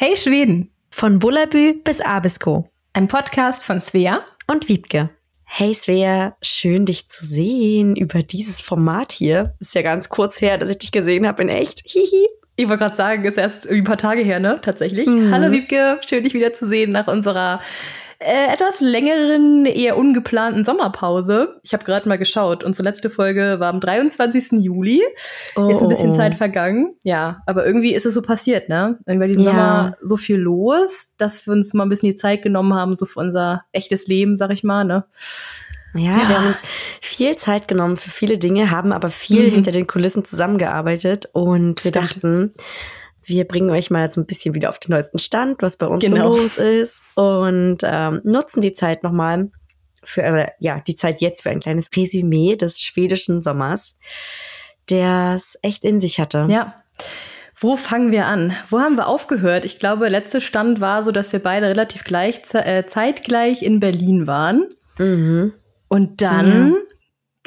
Hey Schweden! Von Bullabü bis Abisko. Ein Podcast von Svea und Wiebke. Hey Svea, schön dich zu sehen über dieses Format hier. Ist ja ganz kurz her, dass ich dich gesehen habe in echt. Hihi. Ich wollte gerade sagen, ist erst ein paar Tage her, ne? Tatsächlich. Mhm. Hallo Wiebke, schön dich wieder zu sehen nach unserer äh, etwas längeren, eher ungeplanten Sommerpause. Ich habe gerade mal geschaut. Unsere letzte Folge war am 23. Juli. Oh, ist ein bisschen oh, oh. Zeit vergangen. Ja, aber irgendwie ist es so passiert, ne? Irgendwie war diesen ja. Sommer so viel los, dass wir uns mal ein bisschen die Zeit genommen haben, so für unser echtes Leben, sag ich mal, ne? Ja, ja, wir haben uns viel Zeit genommen für viele Dinge, haben aber viel mhm. hinter den Kulissen zusammengearbeitet und wir Stimmt. dachten, wir bringen euch mal so ein bisschen wieder auf den neuesten Stand, was bei uns genau. so los ist und ähm, nutzen die Zeit nochmal für, äh, ja, die Zeit jetzt für ein kleines Resümee des schwedischen Sommers, der es echt in sich hatte. Ja. Wo fangen wir an? Wo haben wir aufgehört? Ich glaube, letzter Stand war so, dass wir beide relativ gleich, äh, zeitgleich in Berlin waren. Mhm. Und dann ja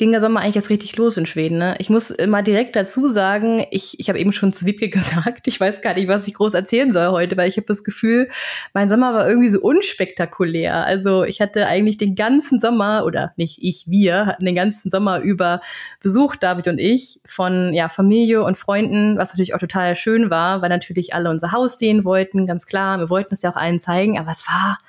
ging der Sommer eigentlich erst richtig los in Schweden. Ne? Ich muss mal direkt dazu sagen, ich, ich habe eben schon zu Wiebke gesagt, ich weiß gar nicht, was ich groß erzählen soll heute, weil ich habe das Gefühl, mein Sommer war irgendwie so unspektakulär. Also ich hatte eigentlich den ganzen Sommer, oder nicht ich, wir hatten den ganzen Sommer über Besuch, David und ich, von ja, Familie und Freunden, was natürlich auch total schön war, weil natürlich alle unser Haus sehen wollten, ganz klar. Wir wollten es ja auch allen zeigen, aber es war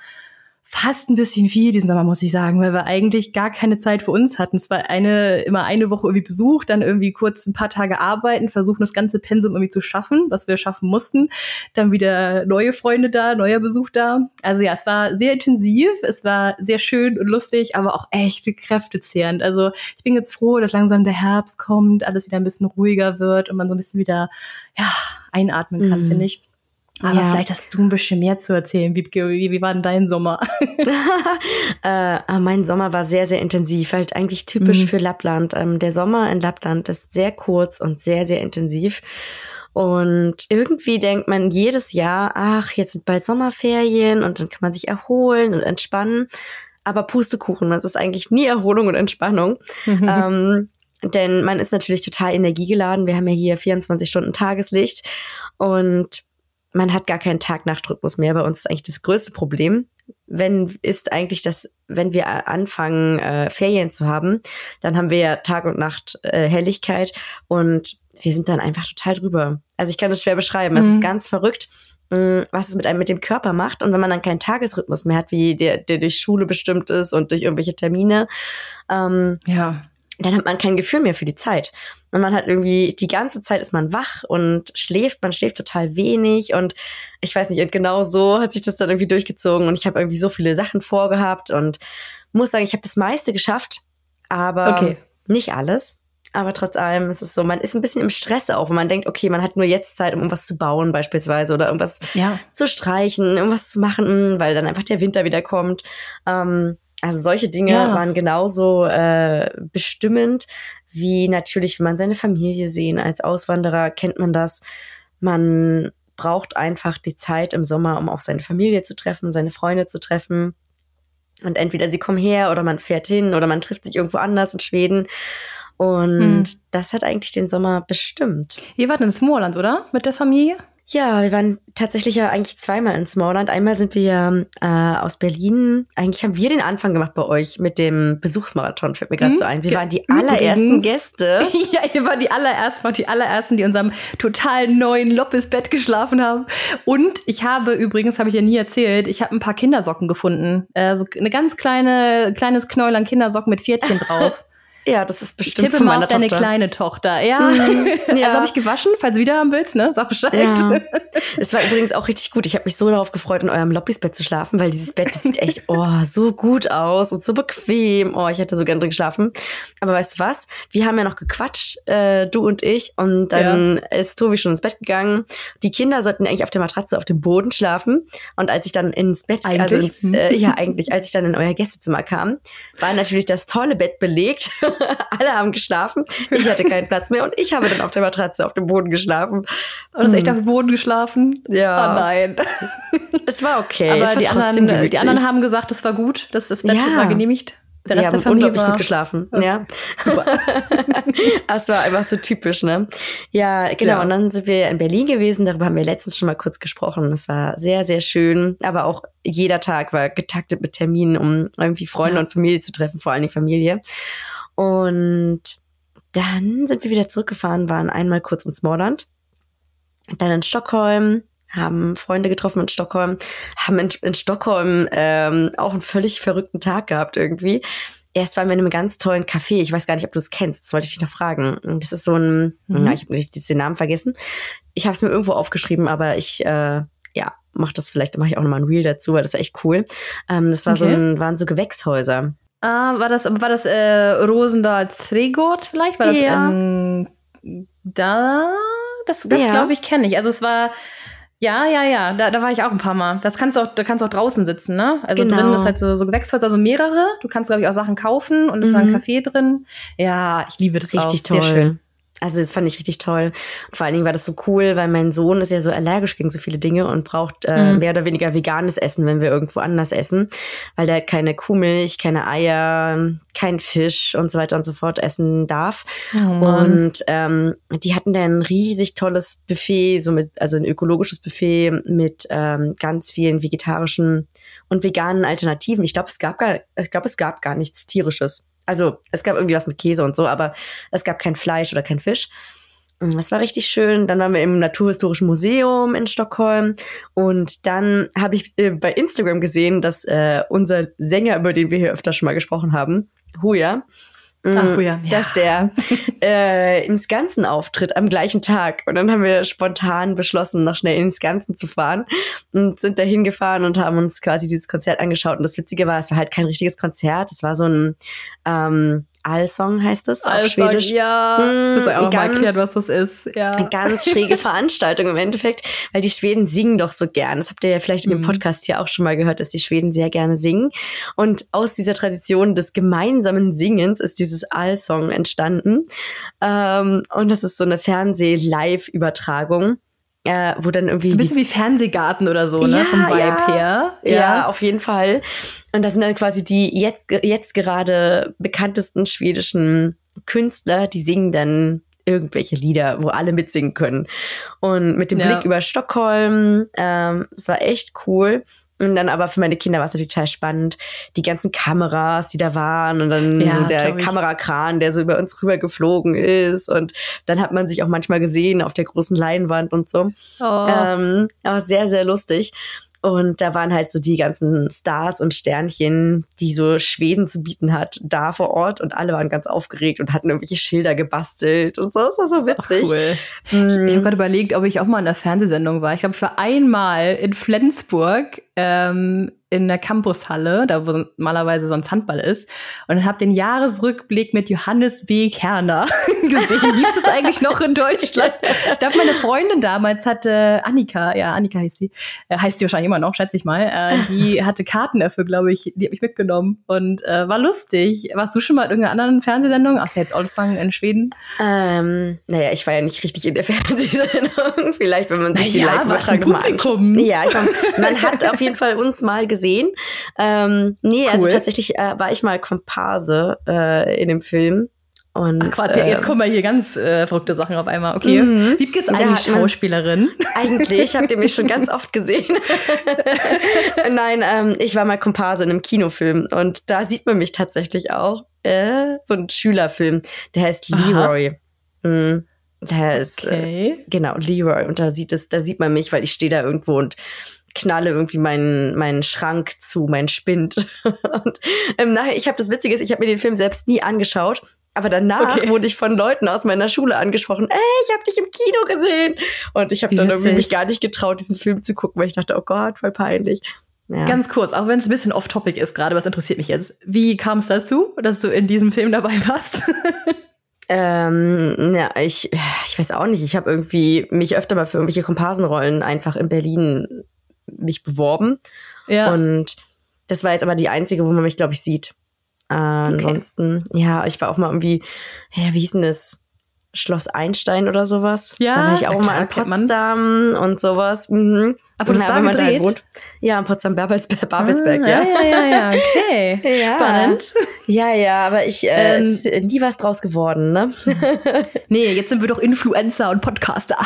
fast ein bisschen viel diesen Sommer, muss ich sagen, weil wir eigentlich gar keine Zeit für uns hatten. Es war eine, immer eine Woche irgendwie Besuch, dann irgendwie kurz ein paar Tage arbeiten, versuchen das ganze Pensum irgendwie zu schaffen, was wir schaffen mussten. Dann wieder neue Freunde da, neuer Besuch da. Also ja, es war sehr intensiv, es war sehr schön und lustig, aber auch echt kräftezehrend. Also ich bin jetzt froh, dass langsam der Herbst kommt, alles wieder ein bisschen ruhiger wird und man so ein bisschen wieder, ja, einatmen kann, mhm. finde ich. Aber ja. vielleicht hast du ein bisschen mehr zu erzählen, Wiebke. Wie, wie war denn dein Sommer? äh, mein Sommer war sehr, sehr intensiv, halt eigentlich typisch mhm. für Lappland. Ähm, der Sommer in Lappland ist sehr kurz und sehr, sehr intensiv. Und irgendwie denkt man jedes Jahr, ach, jetzt sind bald Sommerferien und dann kann man sich erholen und entspannen. Aber Pustekuchen, das ist eigentlich nie Erholung und Entspannung. Mhm. Ähm, denn man ist natürlich total energiegeladen. Wir haben ja hier 24 Stunden Tageslicht und man hat gar keinen Tag-Nacht-Rhythmus mehr. Bei uns ist eigentlich das größte Problem. Wenn ist eigentlich das, wenn wir anfangen, äh, Ferien zu haben, dann haben wir ja Tag und Nacht äh, Helligkeit und wir sind dann einfach total drüber. Also ich kann das schwer beschreiben. Mhm. Es ist mhm. ganz verrückt, mh, mm, was es mit einem mit dem Körper macht. Und wenn man dann keinen Tagesrhythmus mehr hat, wie der, der durch Schule bestimmt ist und durch irgendwelche Termine, ähm, ja dann hat man kein Gefühl mehr für die Zeit. Und man hat irgendwie, die ganze Zeit ist man wach und schläft, man schläft total wenig und ich weiß nicht, und genau so hat sich das dann irgendwie durchgezogen und ich habe irgendwie so viele Sachen vorgehabt und muss sagen, ich habe das meiste geschafft, aber okay. nicht alles. Aber trotz allem ist es so, man ist ein bisschen im Stress auch, wenn man denkt, okay, man hat nur jetzt Zeit, um irgendwas zu bauen beispielsweise oder irgendwas ja. zu streichen, irgendwas zu machen, weil dann einfach der Winter wieder kommt. Ähm, also solche Dinge ja. waren genauso äh, bestimmend, wie natürlich, wenn man seine Familie sehen. Als Auswanderer kennt man das. Man braucht einfach die Zeit im Sommer, um auch seine Familie zu treffen, seine Freunde zu treffen. Und entweder sie kommen her oder man fährt hin oder man trifft sich irgendwo anders in Schweden. Und hm. das hat eigentlich den Sommer bestimmt. Ihr wart in Småland, oder? Mit der Familie? Ja, wir waren tatsächlich ja eigentlich zweimal in Smallland. Einmal sind wir äh, aus Berlin. Eigentlich haben wir den Anfang gemacht bei euch mit dem Besuchsmarathon, fällt mir gerade mhm. so ein. Wir waren die allerersten Gäste. ja, ihr wart die allerersten, die allerersten, die in unserem total neuen Loppes-Bett geschlafen haben. Und ich habe übrigens, habe ich ja nie erzählt, ich habe ein paar Kindersocken gefunden. Äh, so eine ganz kleine, kleines Knäuel an Kindersocken mit Pferdchen drauf. Ja, das ist bestimmt ich tippe von meiner mal auf deine kleine Tochter. Ja, mhm. ja. also habe ich gewaschen, falls du wieder haben willst, ne? Sag Bescheid. Ja. Es war übrigens auch richtig gut. Ich habe mich so darauf gefreut, in eurem Lobbys-Bett zu schlafen, weil dieses Bett, das sieht echt oh, so gut aus und so bequem. Oh, ich hätte so gerne drin geschlafen. Aber weißt du was? Wir haben ja noch gequatscht, äh, du und ich, und dann ja. ist Tobi schon ins Bett gegangen. Die Kinder sollten eigentlich auf der Matratze auf dem Boden schlafen. Und als ich dann ins Bett, eigentlich? also ins, äh, ja eigentlich, als ich dann in euer Gästezimmer kam, war natürlich das tolle Bett belegt. Alle haben geschlafen. Ich hatte keinen Platz mehr und ich habe dann auf der Matratze auf dem Boden geschlafen. Und hast echt auf dem Boden geschlafen? Ja. Oh nein. Es war okay. Aber die anderen, die anderen haben gesagt, es war gut, dass das Bett ja. war genehmigt. Der Sie haben unglaublich gut geschlafen. Okay. Ja. Super. das war einfach so typisch, ne? Ja, genau. Ja. Und dann sind wir in Berlin gewesen. Darüber haben wir letztens schon mal kurz gesprochen. Es war sehr, sehr schön. Aber auch jeder Tag war getaktet mit Terminen, um irgendwie Freunde ja. und Familie zu treffen, vor allen Dingen Familie. Und dann sind wir wieder zurückgefahren, waren einmal kurz in Smallland, dann in Stockholm, haben Freunde getroffen in Stockholm, haben in, in Stockholm ähm, auch einen völlig verrückten Tag gehabt irgendwie. Erst waren wir in einem ganz tollen Café. Ich weiß gar nicht, ob du es kennst. Das wollte ich dich noch fragen. Das ist so ein, mhm. ja, ich habe den Namen vergessen. Ich habe es mir irgendwo aufgeschrieben, aber ich, äh, ja, mach das vielleicht, mache ich auch nochmal ein Reel dazu, weil das war echt cool. Ähm, das war okay. so ein, waren so Gewächshäuser. Ah, war das, war das äh, Rosendahl Tregort vielleicht? War das ja. ähm, da? Das, das ja. glaube ich, kenne ich. Also es war ja, ja, ja, da, da war ich auch ein paar Mal. Das kannst du auch, da kannst du auch draußen sitzen, ne? Also genau. drin ist halt so, so Gewächsholz, also mehrere. Du kannst, glaube ich, auch Sachen kaufen und es mhm. war ein mhm. Café drin. Ja, ich liebe das Richtig auch. toll. Sehr schön. Also das fand ich richtig toll. Und vor allen Dingen war das so cool, weil mein Sohn ist ja so allergisch gegen so viele Dinge und braucht äh, mhm. mehr oder weniger veganes Essen, wenn wir irgendwo anders essen, weil der keine Kuhmilch, keine Eier, kein Fisch und so weiter und so fort essen darf. Oh und ähm, die hatten dann ein riesig tolles Buffet, so mit also ein ökologisches Buffet mit ähm, ganz vielen vegetarischen und veganen Alternativen. Ich glaube, es gab gar, ich glaube, es gab gar nichts tierisches. Also es gab irgendwie was mit Käse und so, aber es gab kein Fleisch oder kein Fisch. Das war richtig schön. Dann waren wir im Naturhistorischen Museum in Stockholm. Und dann habe ich äh, bei Instagram gesehen, dass äh, unser Sänger, über den wir hier öfter schon mal gesprochen haben, Huya, Ach, mm, ja. dass der äh, ins Ganzen auftritt am gleichen Tag. Und dann haben wir spontan beschlossen, noch schnell ins Ganzen zu fahren und sind da hingefahren und haben uns quasi dieses Konzert angeschaut. Und das Witzige war, es war halt kein richtiges Konzert. Es war so ein ähm, Allsong heißt es auf Schwedisch. Ja, das müssen wir auch ganz, mal erklären, was das ist. Ja. Eine ganz schräge Veranstaltung im Endeffekt, weil die Schweden singen doch so gern. Das habt ihr ja vielleicht in dem mhm. Podcast hier auch schon mal gehört, dass die Schweden sehr gerne singen. Und aus dieser Tradition des gemeinsamen Singens ist dieses Allsong entstanden. Ähm, und das ist so eine Fernseh-Live-Übertragung äh, wo dann irgendwie. So ein bisschen wie Fernsehgarten oder so, ne? Ja, Vom Vibe ja, her. Ja. ja, auf jeden Fall. Und das sind dann quasi die jetzt, jetzt gerade bekanntesten schwedischen Künstler, die singen dann irgendwelche Lieder, wo alle mitsingen können. Und mit dem ja. Blick über Stockholm, ähm, es war echt cool. Und dann aber für meine Kinder war es natürlich total spannend, die ganzen Kameras, die da waren und dann ja, so der Kamerakran, der so über uns rüber geflogen ist und dann hat man sich auch manchmal gesehen auf der großen Leinwand und so. Oh. Ähm, aber sehr, sehr lustig. Und da waren halt so die ganzen Stars und Sternchen, die so Schweden zu bieten hat, da vor Ort. Und alle waren ganz aufgeregt und hatten irgendwelche Schilder gebastelt und so. Das war so witzig. Ach, cool. Hm. Ich, ich habe gerade überlegt, ob ich auch mal in der Fernsehsendung war. Ich glaube, für einmal in Flensburg ähm, in der Campushalle, da wo normalerweise sonst Handball ist, und habe den Jahresrückblick mit Johannes W. Kerner gesehen. Lief es eigentlich noch in Deutschland? Ich glaube, meine Freundin damals hatte Annika, ja, Annika heißt sie, äh, heißt sie wahrscheinlich immer noch, schätze ich mal, äh, die hatte Karten dafür, glaube ich, die habe ich mitgenommen und äh, war lustig. Warst du schon mal in irgendeiner anderen Fernsehsendung, außer jetzt Allsang in Schweden? Ähm, naja, ich war ja nicht richtig in der Fernsehsendung. Vielleicht, wenn man sich naja, die Live-Übertragung mal anschaut. Ja, ich man hat auf jeden Fall uns mal gesehen. Ähm, nee, also cool. also tatsächlich äh, war ich mal Komparse äh, in dem Film. Und, Ach quasi, äh, jetzt kommen wir hier ganz äh, verrückte Sachen auf einmal. Okay. Mhm. Wiebke ist eine Schauspielerin. Eigentlich, habt ihr mich schon ganz oft gesehen. Nein, ähm, ich war mal Komparse in einem Kinofilm und da sieht man mich tatsächlich auch. Äh, so ein Schülerfilm, der heißt Leroy. Mhm. Der ist äh, okay. äh, genau Leroy und da sieht es, da sieht man mich, weil ich stehe da irgendwo und knalle irgendwie meinen meinen Schrank zu, mein Spind. und ähm, nachher, ich habe das Witzige ist, ich habe mir den Film selbst nie angeschaut, aber danach okay. wurde ich von Leuten aus meiner Schule angesprochen, ey, ich habe dich im Kino gesehen. Und ich habe dann irgendwie mich gar nicht getraut, diesen Film zu gucken, weil ich dachte, oh Gott, voll peinlich. Ja. Ganz kurz, auch wenn es ein bisschen off-topic ist gerade, was interessiert mich jetzt. Wie kam es dazu, dass du in diesem Film dabei warst? Ähm, ja, ich, ich weiß auch nicht. Ich habe irgendwie mich öfter mal für irgendwelche Komparsenrollen einfach in Berlin mich beworben. Ja. Und das war jetzt aber die einzige, wo man mich, glaube ich, sieht. Äh, okay. Ansonsten, ja, ich war auch mal irgendwie, ja, wie hieß denn das? Schloss Einstein oder sowas. Ja, da war ich auch mal in. Potsdam und sowas. Mhm. Aber das Ja, da gedreht? wohnt. Ja, in Potsdam Babelsberg, Babelsberg Ah, ja. ja, ja, ja, okay. Ja. Spannend. Ja, ja, aber ich äh, Ähm, ist nie was draus geworden, ne? Nee, jetzt sind wir doch Influencer und Podcaster.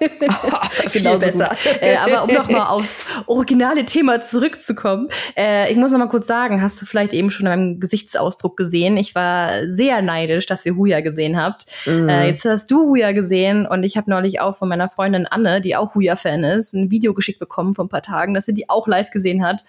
Viel Genauso besser. Äh, aber um nochmal aufs originale Thema zurückzukommen, äh, ich muss noch mal kurz sagen, hast du vielleicht eben schon an meinem Gesichtsausdruck gesehen? Ich war sehr neidisch, dass ihr Huya gesehen habt. Mhm. Äh, jetzt hast du Huya gesehen und ich habe neulich auch von meiner Freundin Anne, die auch Huya-Fan ist, ein Video geschickt bekommen vor ein paar Tagen, dass sie die auch live gesehen hat.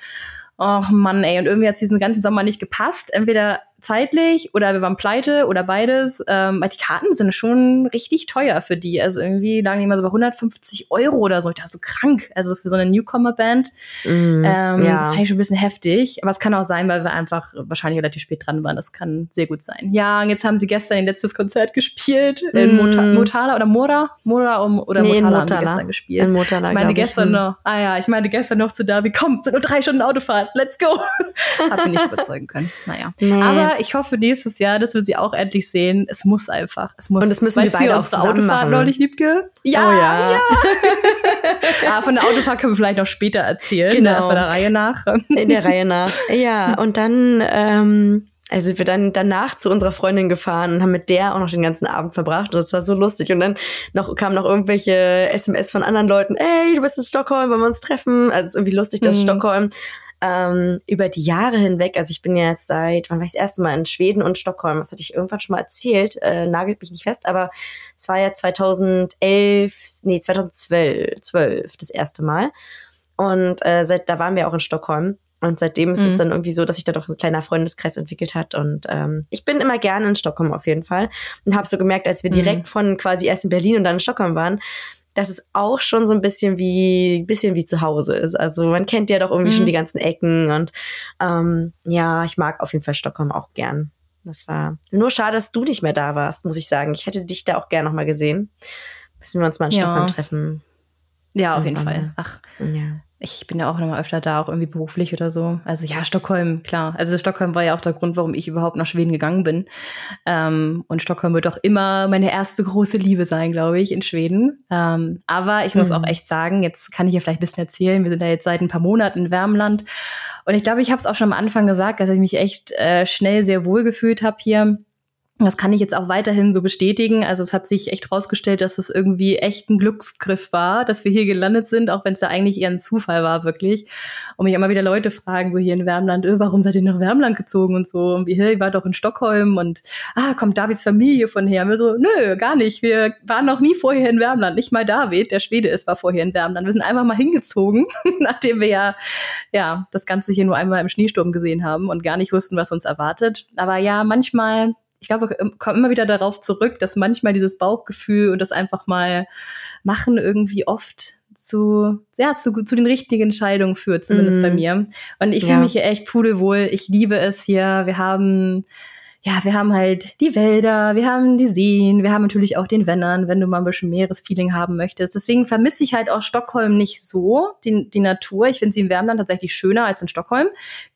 Och Mann, ey, und irgendwie hat diesen ganzen Sommer nicht gepasst. Entweder zeitlich oder wir waren pleite oder beides. Ähm, weil die Karten sind schon richtig teuer für die. Also irgendwie lagen die immer so bei 150 Euro oder so. Ich dachte so krank. Also für so eine Newcomer-Band. Mhm. Ähm, Ja. Das fand ich schon ein bisschen heftig. Aber es kann auch sein, weil wir einfach wahrscheinlich relativ spät dran waren. Das kann sehr gut sein. Ja, und jetzt haben sie gestern ihr letztes Konzert gespielt. In Mm. Mota Motala oder Mora? Mora um- oder Nee, Motala, haben Motala. die gestern gespielt. In Motala, ich meine glaub ich. gestern Hm. noch, ah ja, ich meine gestern noch zu Davi, komm, sind nur drei Stunden Autofahrt, let's go. Hat mich nicht überzeugen können. Naja. Nee. Aber ich hoffe nächstes Jahr, dass wir sie auch endlich sehen. Es muss einfach. Es muss. Und das müssen wir weißt du, beide auch unsere Autofahrt neulich, Wiebke? Ja, Oh ja. ja. Ah, von der Autofahrt können wir vielleicht noch später erzählen. Genau. Ne? Erstmal der Reihe nach. In der Reihe nach. Ja, und dann, ähm, also sind wir dann danach zu unserer Freundin gefahren und haben mit der auch noch den ganzen Abend verbracht und das war so lustig. Und dann noch kamen noch irgendwelche SMS von anderen Leuten, ey, du bist in Stockholm, wollen wir uns treffen? Also es ist irgendwie lustig, dass Mhm. Stockholm ähm, über die Jahre hinweg, also ich bin ja jetzt seit, wann war ich das erste Mal in Schweden und Stockholm, das hatte ich irgendwann schon mal erzählt, äh, nagelt mich nicht fest, aber es war ja 2011, nee, 2012, 12 das erste Mal. Und äh, seit da waren wir auch in Stockholm. Und seitdem ist es Mhm. dann irgendwie so, dass sich da doch ein kleiner Freundeskreis entwickelt hat. Und ähm, ich bin immer gerne in Stockholm auf jeden Fall. Und habe so gemerkt, als wir Mhm. direkt von quasi erst in Berlin und dann in Stockholm waren, dass es auch schon so ein bisschen wie bisschen wie zu Hause ist. Also man kennt ja doch irgendwie Mhm. schon die ganzen Ecken. Und ähm, ja, ich mag auf jeden Fall Stockholm auch gern. Das war nur schade, dass du nicht mehr da warst, muss ich sagen. Ich hätte dich da auch gern noch mal gesehen. Müssen wir uns mal in Ja. Stockholm treffen. Ja, auf jeden Fall. Ach, Ja. Ich bin ja auch noch mal öfter da, auch irgendwie beruflich oder so. Also ja, Stockholm, klar. Also Stockholm war ja auch der Grund, warum ich überhaupt nach Schweden gegangen bin. Ähm, und Stockholm wird auch immer meine erste große Liebe sein, glaube ich, in Schweden. Ähm, aber ich muss Mhm. auch echt sagen, jetzt kann ich ja vielleicht ein bisschen erzählen. Wir sind ja jetzt seit ein paar Monaten in Wärmland. Und ich glaube, ich habe es auch schon am Anfang gesagt, dass ich mich echt äh, schnell sehr wohl gefühlt habe hier. Das kann ich jetzt auch weiterhin so bestätigen. Also es hat sich echt rausgestellt, dass es irgendwie echt ein Glücksgriff war, dass wir hier gelandet sind, auch wenn es ja eigentlich eher ein Zufall war, wirklich. Und mich immer wieder Leute fragen, so hier in Wärmland, äh, warum seid ihr nach Wärmland gezogen und so? Und wie, hey, wart doch in Stockholm und ah, kommt Davids Familie von her? Und wir so, nö, gar nicht. Wir waren noch nie vorher in Wärmland. Nicht mal David, der Schwede ist, war vorher in Wärmland. Wir sind einfach mal hingezogen, nachdem wir ja, ja, das Ganze hier nur einmal im Schneesturm gesehen haben und gar nicht wussten, was uns erwartet. Aber ja, manchmal ich glaube, wir kommen immer wieder darauf zurück, dass manchmal dieses Bauchgefühl und das einfach mal machen irgendwie oft zu, ja, zu, zu den richtigen Entscheidungen führt, zumindest Mhm. bei mir. Und ich fühle Ja. mich hier echt pudelwohl. Ich liebe es hier. Wir haben, ja, wir haben halt die Wälder, wir haben die Seen, wir haben natürlich auch den Wennern, wenn du mal ein bisschen Meeresfeeling haben möchtest. Deswegen vermisse ich halt auch Stockholm nicht so, die, die Natur. Ich finde sie in Wärmland tatsächlich schöner als in Stockholm.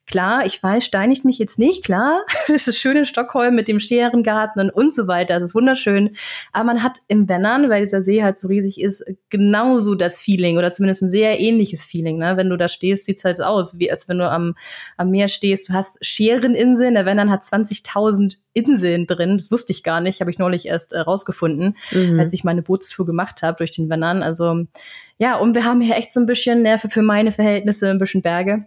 Klar, ich weiß, steinigt mich jetzt nicht, klar. Es ist schön in Stockholm mit dem Scherengarten und, und so weiter. Es ist wunderschön. Aber man hat im Wennern, weil dieser See halt so riesig ist, genauso das Feeling oder zumindest ein sehr ähnliches Feeling. Ne? Wenn du da stehst, sieht's halt so aus, wie als wenn du am, am Meer stehst. Du hast Schereninseln. Der Wennern hat 20.000 Inseln drin. Das wusste ich gar nicht, habe ich neulich erst äh, rausgefunden, Mhm. als ich meine Bootstour gemacht habe durch den Wennern. Also ja, und wir haben hier echt so ein bisschen, ne, für, für meine Verhältnisse ein bisschen Berge.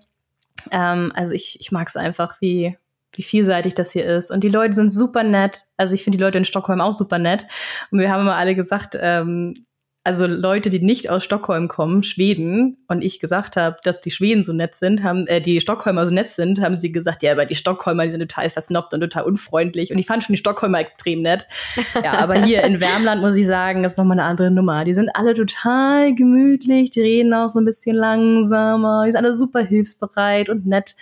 Ähm, also ich, ich mag es einfach, wie, wie vielseitig das hier ist. Und die Leute sind super nett. Also ich finde die Leute in Stockholm auch super nett. Und wir haben immer alle gesagt, ähm, also Leute, die nicht aus Stockholm kommen, Schweden, und ich gesagt habe, dass die Schweden so nett sind, haben, äh, die Stockholmer so nett sind, haben sie gesagt, ja, aber die Stockholmer, die sind total versnobbt und total unfreundlich. Und ich fand schon die Stockholmer extrem nett. Ja, aber hier in Wärmland muss ich sagen, ist nochmal eine andere Nummer. Die sind alle total gemütlich, die reden auch so ein bisschen langsamer, die sind alle super hilfsbereit und nett.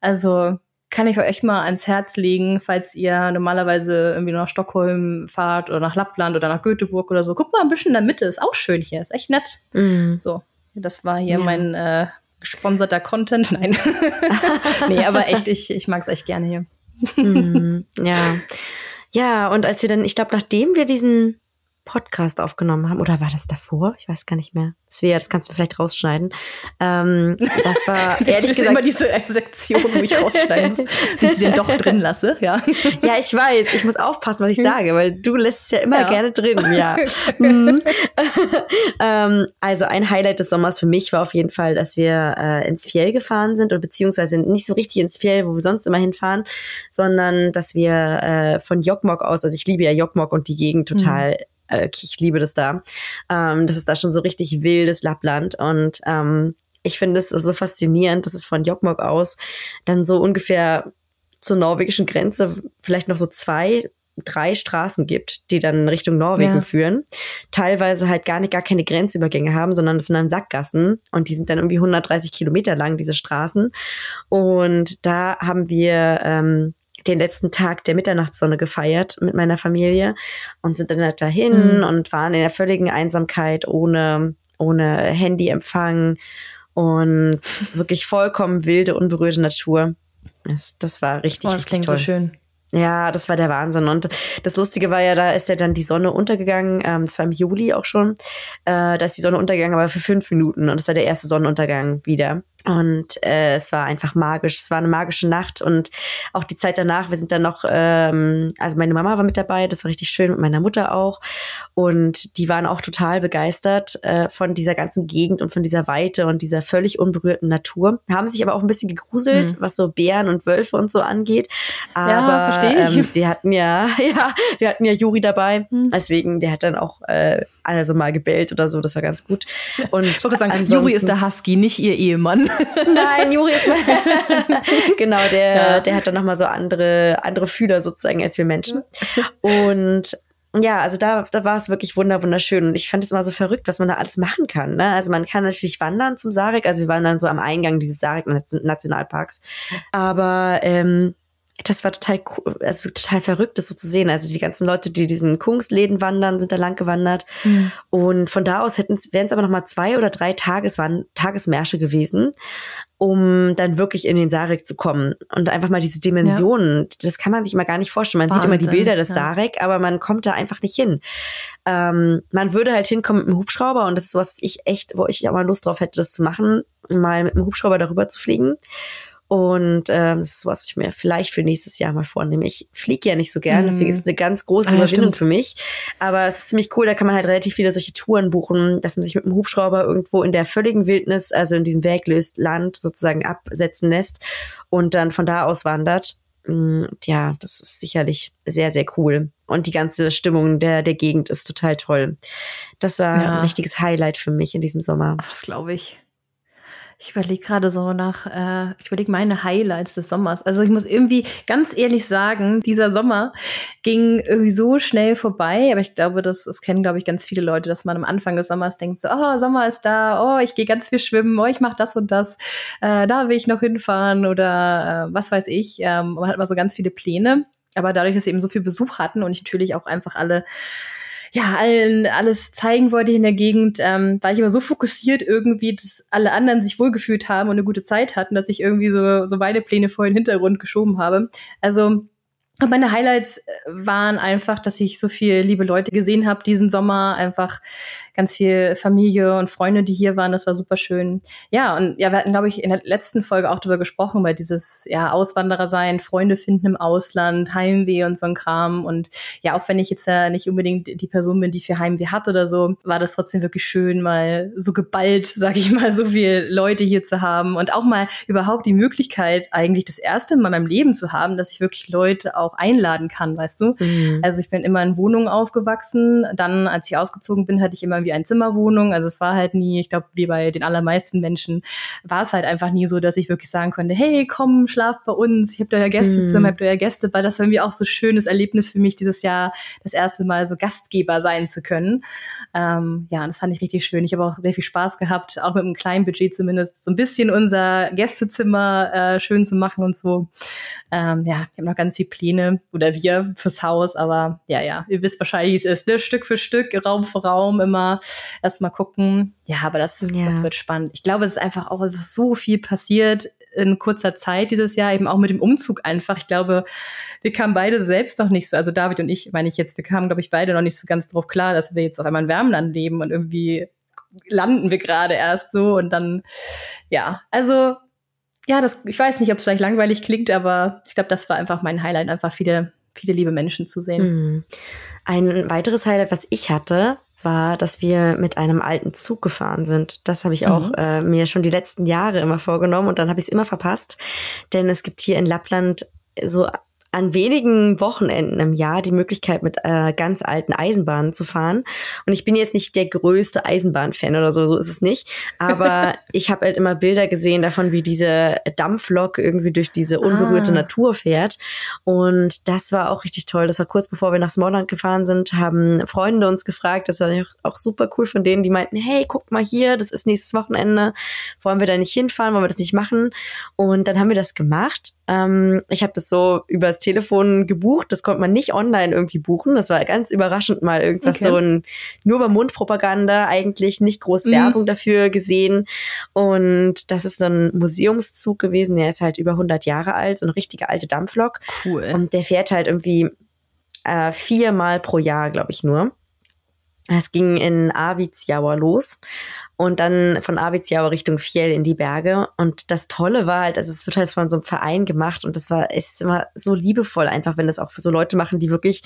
Also kann ich euch echt mal ans Herz legen, falls ihr normalerweise irgendwie nach Stockholm fahrt oder nach Lappland oder nach Göteborg oder so. Guckt mal ein bisschen in der Mitte, ist auch schön hier, ist echt nett. Mhm. So, das war hier Ja. mein äh, gesponserter Content. Nein. nee, aber echt, ich, ich mag es echt gerne hier. Mhm. Ja. Ja, und als wir dann, ich glaube, nachdem wir diesen Podcast aufgenommen haben. Oder war das davor? Ich weiß gar nicht mehr. Svea, das kannst du vielleicht rausschneiden. Ähm, das war das ehrlich ist gesagt. immer diese Sektion, wo ich rausschneiden muss, wenn ich denn doch drin lasse, ja. Ja, ich weiß. Ich muss aufpassen, was ich sage, weil du lässt es ja immer Ja. gerne drin, ja. Mhm. ähm, also ein Highlight des Sommers für mich war auf jeden Fall, dass wir äh, ins Fjell gefahren sind oder beziehungsweise nicht so richtig ins Fjell, wo wir sonst immer hinfahren, sondern dass wir äh, von Jokkmokk aus, also ich liebe ja Jokkmokk und die Gegend total. Äh, ich liebe das da. Ähm, das ist da schon so richtig wildes Lappland und ähm, ich finde es so faszinierend, dass es von Jokkmokk aus dann so ungefähr zur norwegischen Grenze vielleicht noch so zwei, drei Straßen gibt, die dann Richtung Norwegen Ja. führen. Teilweise halt gar nicht gar keine Grenzübergänge haben, sondern das sind dann Sackgassen und die sind dann irgendwie 130 Kilometer lang, diese Straßen. Und da haben wir ähm, den letzten Tag der Mitternachtssonne gefeiert mit meiner Familie und sind dann halt dahin Mhm. und waren in der völligen Einsamkeit ohne, ohne Handyempfang und wirklich vollkommen wilde, unberührte Natur. Das, das war richtig, Oh, das richtig klingt toll. so schön. Ja, das war der Wahnsinn. Und das Lustige war ja, da ist ja dann die Sonne untergegangen, ähm, das war im Juli auch schon. Äh, da ist die Sonne untergegangen, aber für fünf Minuten. Und das war der erste Sonnenuntergang wieder. Und äh, es war einfach magisch. Es war eine magische Nacht. Und auch die Zeit danach, wir sind dann noch, ähm, also meine Mama war mit dabei, das war richtig schön, mit meiner Mutter auch. Und die waren auch total begeistert äh, von dieser ganzen Gegend und von dieser Weite und dieser völlig unberührten Natur. Haben sich aber auch ein bisschen gegruselt, was so Bären und Wölfe und so angeht. Aber verstehe ich. ähm, wir hatten ja, ja, wir hatten ja Juri dabei. Deswegen, der hat dann auch äh, also mal gebellt oder so. Das war ganz gut. Und Ich wollte sagen, Juri ist der Husky, nicht ihr Ehemann. Nein, Juri ist genau der, Ja. der hat dann noch mal so andere andere Fühler sozusagen als wir Menschen. Und ja, also da, da war es wirklich wunder wunderschön und ich fand es immer so verrückt, was man da alles machen kann. Ne? Also man kann natürlich wandern zum Sarek, also wir waren dann so am Eingang dieses Sarek Nationalparks, aber ähm, das war total also total verrückt, das so zu sehen. Also die ganzen Leute, die diesen Kunstläden wandern, sind da lang gewandert. Und von da aus hätten wären es aber noch mal zwei oder drei Tages waren Tagesmärsche gewesen, um dann wirklich in den Sarek zu kommen und einfach mal diese Dimensionen. Das kann man sich immer gar nicht vorstellen. Man sieht immer die Wahnsinn, Bilder des ja. Sarek, aber man kommt da einfach nicht hin. Ähm, man würde halt hinkommen mit einem Hubschrauber und das ist was ich echt, wo ich aber Lust drauf hätte, das zu machen, mal mit einem Hubschrauber darüber zu fliegen. Und ähm, das ist sowas, was ich mir vielleicht für nächstes Jahr mal vornehme. Ich fliege ja nicht so gern, deswegen ist es eine ganz große Ah, Überwindung stimmt. für mich. Aber es ist ziemlich cool, da kann man halt relativ viele solche Touren buchen, dass man sich mit einem Hubschrauber irgendwo in der völligen Wildnis, also in diesem Werklösland sozusagen absetzen lässt und dann von da aus wandert. Mm, Ja, das ist sicherlich sehr, sehr cool. Und die ganze Stimmung der, der Gegend ist total toll. Das war Ja. ein richtiges Highlight für mich in diesem Sommer. Ach, das glaube ich. Ich überlege gerade so nach, äh, ich überlege meine Highlights des Sommers. Also ich muss irgendwie ganz ehrlich sagen, dieser Sommer ging irgendwie so schnell vorbei, aber ich glaube, das, das kennen, glaube ich, ganz viele Leute, dass man am Anfang des Sommers denkt so, oh, Sommer ist da, oh, ich gehe ganz viel schwimmen, oh, ich mache das und das, äh, da will ich noch hinfahren oder äh, was weiß ich. Ähm, man hat immer so ganz viele Pläne. Aber dadurch, dass wir eben so viel Besuch hatten und ich natürlich auch einfach alle ja, allen alles zeigen wollte in der Gegend, ähm, war ich immer so fokussiert irgendwie, dass alle anderen sich wohlgefühlt haben und eine gute Zeit hatten, dass ich irgendwie so, so meine Pläne vor den Hintergrund geschoben habe. Also meine Highlights äh, waren einfach, dass ich so viel liebe Leute gesehen habe diesen Sommer, einfach ganz viel Familie und Freunde, die hier waren, das war super schön. Ja, und ja, wir hatten, glaube ich, in der letzten Folge auch darüber gesprochen, bei dieses ja, Auswanderer sein, Freunde finden im Ausland, Heimweh und so ein Kram. Und ja, auch wenn ich jetzt ja nicht unbedingt die Person bin, die viel Heimweh hat oder so, war das trotzdem wirklich schön, mal so geballt, sag ich mal, so viele Leute hier zu haben und auch mal überhaupt die Möglichkeit, eigentlich das erste Mal in meinem Leben zu haben, dass ich wirklich Leute auch einladen kann, weißt du? Mhm. Also ich bin immer in Wohnungen aufgewachsen. Dann, als ich ausgezogen bin, hatte ich immer wie ein Zimmerwohnung. Also es war halt nie, ich glaube, wie bei den allermeisten Menschen, war es halt einfach nie so, dass ich wirklich sagen konnte, hey, komm, schlaf bei uns, ich habe euer Gästezimmer, Mhm. habt euer Gäste. Weil das war irgendwie auch so ein schönes Erlebnis für mich, dieses Jahr das erste Mal so Gastgeber sein zu können. Ähm, ja, das fand ich richtig schön. Ich habe auch sehr viel Spaß gehabt, auch mit einem kleinen Budget zumindest, so ein bisschen unser Gästezimmer äh, schön zu machen und so. Ähm, ja, ich habe noch ganz viele Pläne oder wir fürs Haus, aber ja, ja, ihr wisst wahrscheinlich, wie es ist, ne? Stück für Stück, Raum für Raum immer erst mal gucken. Ja, aber das, Ja. das wird spannend. Ich glaube, es ist einfach auch so viel passiert in kurzer Zeit dieses Jahr, eben auch mit dem Umzug einfach. Ich glaube, wir kamen beide selbst noch nicht so, also David und ich, meine ich jetzt, wir kamen, glaube ich, beide noch nicht so ganz drauf klar, dass wir jetzt auf einmal in Wärmland leben und irgendwie landen wir gerade erst so und dann, ja, also ja, das, ich weiß nicht, ob es vielleicht langweilig klingt, aber ich glaube, das war einfach mein Highlight, einfach viele, viele liebe Menschen zu sehen. Mhm. Ein weiteres Highlight, was ich hatte, war, dass wir mit einem alten Zug gefahren sind. Das habe ich auch mhm. äh, mir schon die letzten Jahre immer vorgenommen und dann habe ich es immer verpasst, denn es gibt hier in Lappland so an wenigen Wochenenden im Jahr die Möglichkeit, mit äh, ganz alten Eisenbahnen zu fahren. Und ich bin jetzt nicht der größte Eisenbahnfan oder so, so ist es nicht. Aber ich habe halt immer Bilder gesehen davon, wie diese Dampflok irgendwie durch diese unberührte ah. Natur fährt. Und das war auch richtig toll. Das war kurz bevor wir nach Smallland gefahren sind, haben Freunde uns gefragt. Das war auch super cool von denen, die meinten, hey, guck mal hier, das ist nächstes Wochenende. Wollen wir da nicht hinfahren? Wollen wir das nicht machen? Und dann haben wir das gemacht. Ähm, ich habe das so übers Telefon gebucht. Das konnte man nicht online irgendwie buchen. Das war ganz überraschend mal irgendwas okay. so ein nur über Mundpropaganda eigentlich nicht groß mhm. Werbung dafür gesehen. Und das ist so ein Museumszug gewesen. Der ist halt über 100 Jahre alt, so eine richtige alte Dampflok. Cool. Und der fährt halt irgendwie äh, viermal pro Jahr, glaube ich nur. Es ging in Avitsjauer los und dann von Abiziauer Richtung Fjell in die Berge. Und das Tolle war halt, also es wird halt von so einem Verein gemacht und das war, ist immer so liebevoll einfach, wenn das auch so Leute machen, die wirklich,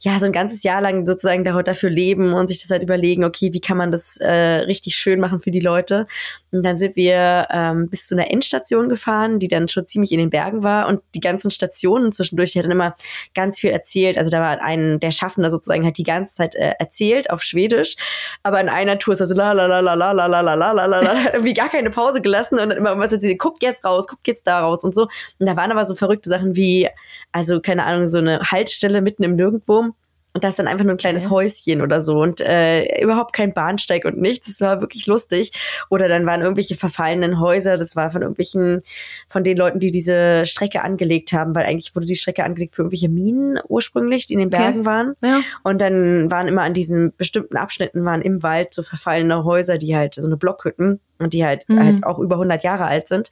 ja, so ein ganzes Jahr lang sozusagen dafür leben und sich das halt überlegen, okay, wie kann man das äh, richtig schön machen für die Leute. Und dann sind wir ähm, bis zu einer Endstation gefahren, die dann schon ziemlich in den Bergen war und die ganzen Stationen zwischendurch, die hat dann immer ganz viel erzählt. Also da war ein, der Schaffner sozusagen hat die ganze Zeit äh, erzählt auf Schwedisch, aber in einer Tour ist er so la la la la la la la la la la la la irgendwie gar keine Pause gelassen und immer was sie guckt jetzt raus, guckt jetzt da raus und so. Und da waren aber so verrückte Sachen wie, also keine Ahnung, so eine Haltestelle mitten im Nirgendwo und das ist dann einfach nur ein kleines okay. Häuschen oder so und äh, überhaupt kein Bahnsteig und nichts. Das war wirklich lustig. Oder dann waren irgendwelche verfallenen Häuser. Das war von irgendwelchen, von den Leuten, die diese Strecke angelegt haben, weil eigentlich wurde die Strecke angelegt für irgendwelche Minen ursprünglich, die in den Bergen okay. waren. Ja. Und dann waren immer an diesen bestimmten Abschnitten waren im Wald so verfallene Häuser, die halt so eine Blockhütten und die halt, mhm. halt auch über 100 Jahre alt sind.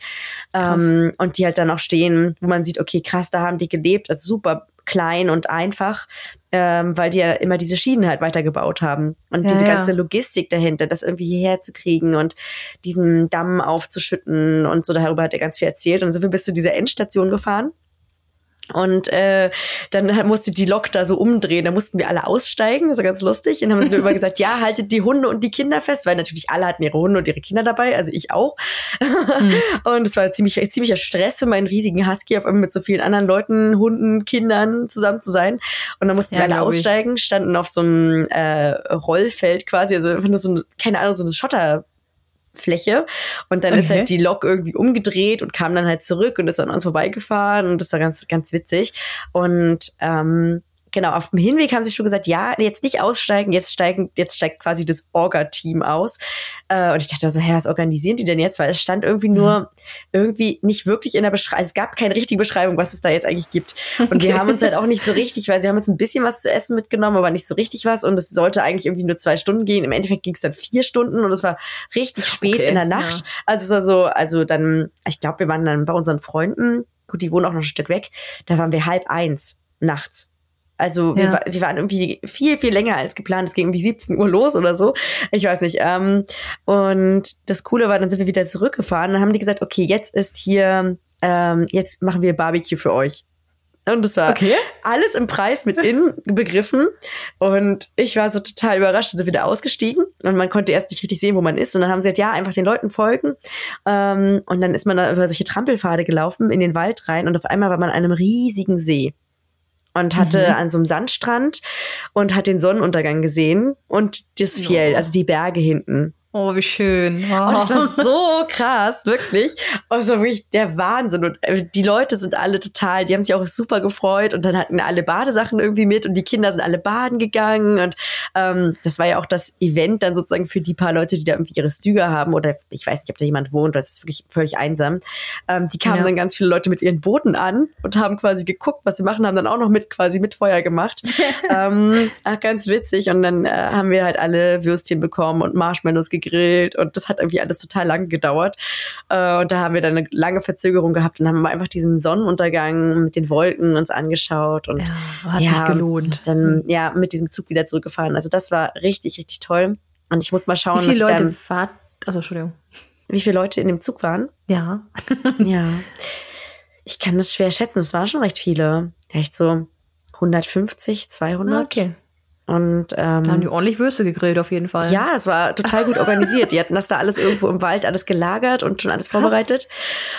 Ähm, und die halt dann auch stehen, wo man sieht, okay, krass, da haben die gelebt. Also super klein und einfach, ähm, weil die ja immer diese Schienen halt weitergebaut haben. Und ja, diese ganze Logistik dahinter, das irgendwie hierher zu kriegen und diesen Damm aufzuschütten und so, darüber hat er ganz viel erzählt. Und dann sind wir bis zu dieser Endstation gefahren. Und äh, dann musste die Lok da so umdrehen. Da mussten wir alle aussteigen. Das war ganz lustig. Und dann haben sie mir immer gesagt, ja, haltet die Hunde und die Kinder fest, weil natürlich alle hatten ihre Hunde und ihre Kinder dabei, also ich auch. Mhm. Und es war ziemlich, ziemlicher Stress für meinen riesigen Husky, auf einmal mit so vielen anderen Leuten, Hunden, Kindern zusammen zu sein. Und dann mussten ja, wir alle aussteigen, standen auf so einem äh, Rollfeld quasi, also einfach nur so, ein, keine Ahnung, so eine Schotter. Fläche. Und dann okay. ist halt die Lok irgendwie umgedreht und kam dann halt zurück und ist an uns vorbeigefahren und das war ganz, ganz witzig. Und ähm, genau, auf dem Hinweg haben sie schon gesagt, ja, jetzt nicht aussteigen, jetzt steigen, jetzt steigt quasi das Orga-Team aus. Äh, und ich dachte so, hä, was organisieren die denn jetzt? Weil es stand irgendwie nur, mhm. irgendwie nicht wirklich in der Beschreibung, also es gab keine richtige Beschreibung, was es da jetzt eigentlich gibt. Und okay. wir haben uns halt auch nicht so richtig, weil sie haben uns ein bisschen was zu essen mitgenommen, aber nicht so richtig was. Und es sollte eigentlich irgendwie nur zwei Stunden gehen. Im Endeffekt ging es dann vier Stunden und es war richtig spät okay, in der Nacht. Ja. Also es war so, also dann, ich glaube, wir waren dann bei unseren Freunden, gut, die wohnen auch noch ein Stück weg, da waren wir halb eins nachts. Also ja. wir, wir, waren irgendwie viel, viel länger als geplant. Es ging irgendwie 17 Uhr los oder so. Ich weiß nicht. Ähm, und das Coole war, dann sind wir wieder zurückgefahren. Dann haben die gesagt, okay, jetzt ist hier, ähm, jetzt machen wir Barbecue für euch. Und das war okay. alles im Preis mit inbegriffen. Und ich war so total überrascht. Dann sind wir da ausgestiegen und man konnte erst nicht richtig sehen, wo man ist. Und dann haben sie gesagt, ja, einfach den Leuten folgen. Ähm, und dann ist man da über solche Trampelpfade gelaufen in den Wald rein und auf einmal war man an einem riesigen See und hatte mhm. an so einem Sandstrand und hat den Sonnenuntergang gesehen und das Fjell, also die Berge hinten. Oh, wie schön. Oh. Und das war so krass, wirklich. Also wirklich der Wahnsinn. Und äh, die Leute sind alle total, die haben sich auch super gefreut und dann hatten alle Badesachen irgendwie mit und die Kinder sind alle baden gegangen. Und ähm, das war ja auch das Event dann sozusagen für die paar Leute, die da irgendwie ihre Stüger haben oder ich weiß nicht, ob da jemand wohnt, das ist wirklich völlig einsam. Ähm, die kamen ja. dann ganz viele Leute mit ihren Booten an und haben quasi geguckt, was wir machen, haben dann auch noch mit quasi mit Feuer gemacht. ähm, ach, ganz witzig. Und dann äh, haben wir halt alle Würstchen bekommen und Marshmallows gegrillt und das hat irgendwie alles total lang gedauert. Äh, und da haben wir dann eine lange Verzögerung gehabt und haben einfach diesen Sonnenuntergang mit den Wolken uns angeschaut und ja, hat ja, sich gelohnt. Dann ja mit diesem Zug wieder zurückgefahren. Also das war richtig, richtig toll. Und ich muss mal schauen, wie viele Leute fahrt. Also Entschuldigung. Wie viele Leute in dem Zug waren? Ja. ja. Ich kann das schwer schätzen. Es waren schon recht viele. Echt so 150, 200. Okay. Und ähm, da haben die ordentlich Würste gegrillt auf jeden Fall. Ja, es war total gut organisiert. Die hatten das da alles irgendwo im Wald alles gelagert und schon alles Krass. vorbereitet.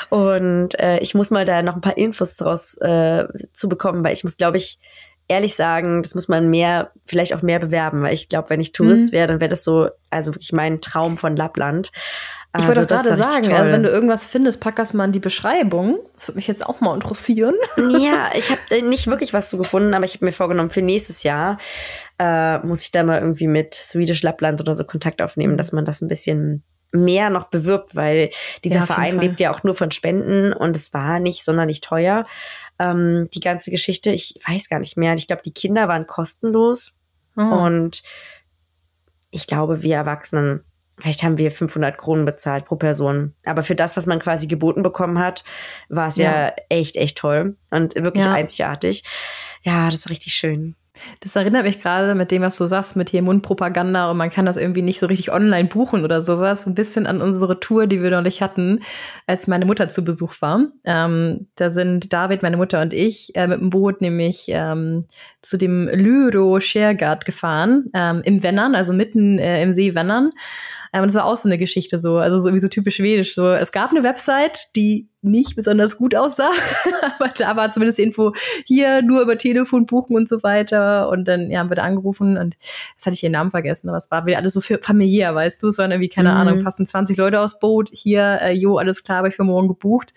Und äh, ich muss mal da noch ein paar Infos draus äh, zu bekommen, weil ich muss, glaube ich, ehrlich sagen, das muss man mehr, vielleicht auch mehr bewerben, weil ich glaube, wenn ich Tourist mhm. wäre, dann wäre das so, also wirklich mein Traum von Lappland. Ich wollte also, gerade sagen, also wenn du irgendwas findest, pack das mal in die Beschreibung. Das würde mich jetzt auch mal interessieren. Ja, ich habe äh, nicht wirklich was zu gefunden, aber ich habe mir vorgenommen, für nächstes Jahr äh, muss ich da mal irgendwie mit Swedish Lappland oder so Kontakt aufnehmen, dass man das ein bisschen mehr noch bewirbt, weil dieser ja, Verein lebt ja auch nur von Spenden und es war nicht sonderlich teuer. Ähm, die ganze Geschichte, ich weiß gar nicht mehr. Ich glaube, die Kinder waren kostenlos oh. und ich glaube, wir Erwachsenen Vielleicht haben wir 500 Kronen bezahlt pro Person. Aber für das, was man quasi geboten bekommen hat, war es ja. ja echt, echt toll und wirklich ja. einzigartig. Ja, das war richtig schön. Das erinnert mich gerade mit dem, was du sagst, mit hier Mundpropaganda und man kann das irgendwie nicht so richtig online buchen oder sowas. Ein bisschen an unsere Tour, die wir neulich hatten, als meine Mutter zu Besuch war. Ähm, da sind David, meine Mutter und ich äh, mit dem Boot nämlich ähm, zu dem Lyro Shergard gefahren, ähm, im Wennern, also mitten äh, im See Wennern. Ähm, das war auch so eine Geschichte so, also so wie so typisch schwedisch. So, es gab eine Website, die nicht besonders gut aussah, aber da war zumindest die Info hier nur über Telefon buchen und so weiter. Und dann ja, haben wir da angerufen und jetzt hatte ich ihren Namen vergessen, aber es war wieder alles so familiär, weißt du? Es waren irgendwie, keine mhm. Ahnung, passen 20 Leute aufs Boot. Hier, äh, jo, alles klar, habe ich für morgen gebucht.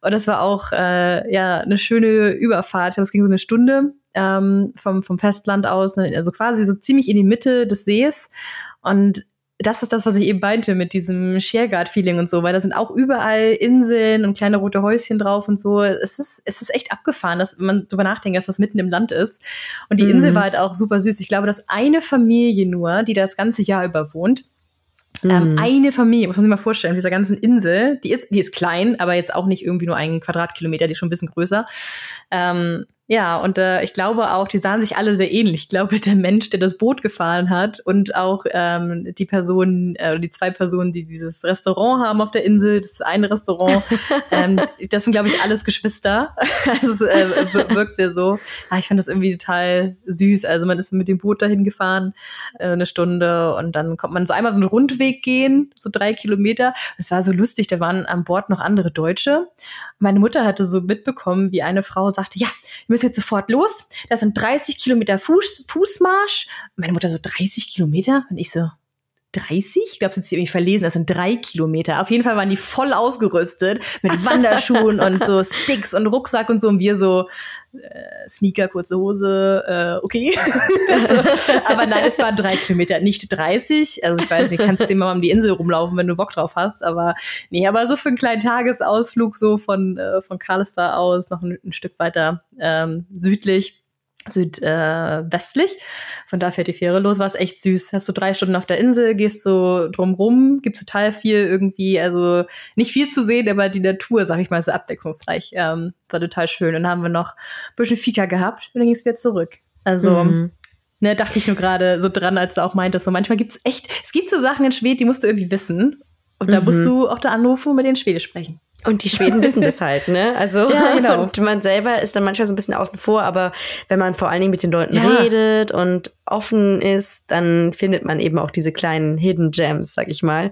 Und das war auch äh, ja eine schöne Überfahrt. Es ging so eine Stunde ähm, vom, vom Festland aus, also quasi so ziemlich in die Mitte des Sees. Und das ist das, was ich eben meinte mit diesem Shareguard-Feeling und so, weil da sind auch überall Inseln und kleine rote Häuschen drauf und so. Es ist, es ist echt abgefahren, dass wenn man drüber nachdenkt, dass das mitten im Land ist. Und die mhm. Insel war halt auch super süß. Ich glaube, dass eine Familie nur, die das ganze Jahr über wohnt, ähm, mhm. eine Familie, muss man sich mal vorstellen, dieser ganzen Insel, die ist, die ist klein, aber jetzt auch nicht irgendwie nur einen Quadratkilometer, die ist schon ein bisschen größer. Ähm, ja, und äh, ich glaube auch, die sahen sich alle sehr ähnlich. Ich glaube, der Mensch, der das Boot gefahren hat und auch ähm, die Personen, äh, die zwei Personen, die dieses Restaurant haben auf der Insel, das eine Restaurant, ähm, das sind, glaube ich, alles Geschwister. also es äh, wirkt sehr so. Ah, ich fand das irgendwie total süß. Also man ist mit dem Boot dahin gefahren, äh, eine Stunde und dann kommt man so einmal so einen Rundweg gehen, so drei Kilometer. Es war so lustig, da waren an Bord noch andere Deutsche. Meine Mutter hatte so mitbekommen, wie eine Frau sagte, ja, wir müssen jetzt sofort los. Das sind 30 Kilometer Fuß, Fußmarsch. meine Mutter so 30 Kilometer? Und ich so, 30? Ich glaube, sind sie irgendwie verlesen. Das sind drei Kilometer. Auf jeden Fall waren die voll ausgerüstet mit Wanderschuhen und so Sticks und Rucksack und so. Und wir so äh, Sneaker, kurze Hose, äh, okay. aber nein, es waren drei Kilometer, nicht 30. Also ich weiß nicht, kannst du immer mal um die Insel rumlaufen, wenn du Bock drauf hast. Aber nee, aber so für einen kleinen Tagesausflug so von, äh, von Karlstad aus noch ein, ein Stück weiter ähm, südlich südwestlich. Äh, Von da fährt die Fähre los, war es echt süß. Hast du drei Stunden auf der Insel, gehst so drumrum, gibt's total viel irgendwie, also nicht viel zu sehen, aber die Natur, sag ich mal, ist abwechslungsreich. Ähm, war total schön. Und dann haben wir noch ein bisschen Fika gehabt und dann ging's wieder zurück. Also, mhm. ne, dachte ich nur gerade so dran, als du auch meintest, so manchmal gibt's echt, es gibt so Sachen in Schweden, die musst du irgendwie wissen. Und da mhm. musst du auch da anrufen und mit denen Schwedisch sprechen. Und die Schweden wissen das halt, ne? Also ja, genau. und man selber ist dann manchmal so ein bisschen außen vor, aber wenn man vor allen Dingen mit den Leuten ja. redet und offen ist, dann findet man eben auch diese kleinen Hidden Gems, sag ich mal.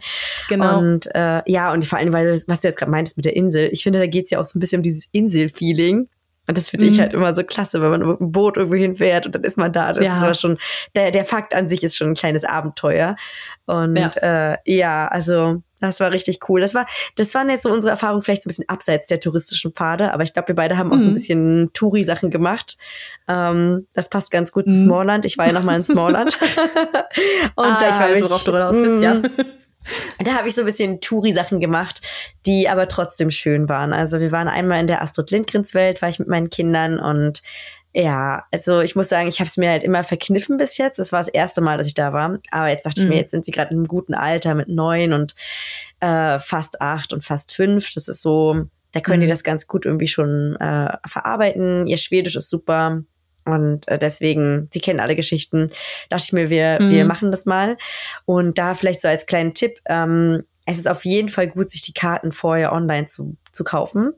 Genau. Und äh, ja, und vor allem, weil was du jetzt gerade meintest mit der Insel, ich finde, da geht's ja auch so ein bisschen um dieses Insel-Feeling. Und das finde ich mhm. halt immer so klasse, wenn man mit einem Boot irgendwo hinfährt und dann ist man da. Das ja. ist aber schon, der, der Fakt an sich ist schon ein kleines Abenteuer. Und ja, äh, ja also das war richtig cool. Das war, das waren jetzt so unsere Erfahrungen vielleicht so ein bisschen abseits der touristischen Pfade, aber ich glaube, wir beide haben auch mhm. so ein mhm. bisschen Touri-Sachen gemacht. Ähm, das passt ganz gut mhm. zu Smallland. Ich war ja noch mal in Smallland. und ah, da ich weiß, worauf du raus bist, ja. Mhm. Da habe ich so ein bisschen Touri-Sachen gemacht, die aber trotzdem schön waren. Also wir waren einmal in der Astrid Lindgrens Welt, war ich mit meinen Kindern und Ja, also ich muss sagen, ich habe es mir halt immer verkniffen bis jetzt. Das war das erste Mal, dass ich da war. Aber jetzt dachte mhm. ich mir, jetzt sind sie gerade in einem guten Alter mit neun und äh, fast acht und fast fünf. Das ist so, da können mhm. die das ganz gut irgendwie schon äh, verarbeiten. Ihr Schwedisch ist super. Und äh, deswegen, sie kennen alle Geschichten. Dachte ich mir, wir, mhm. wir machen das mal. Und da vielleicht so als kleinen Tipp, ähm, es ist auf jeden Fall gut, sich die Karten vorher online zu, zu kaufen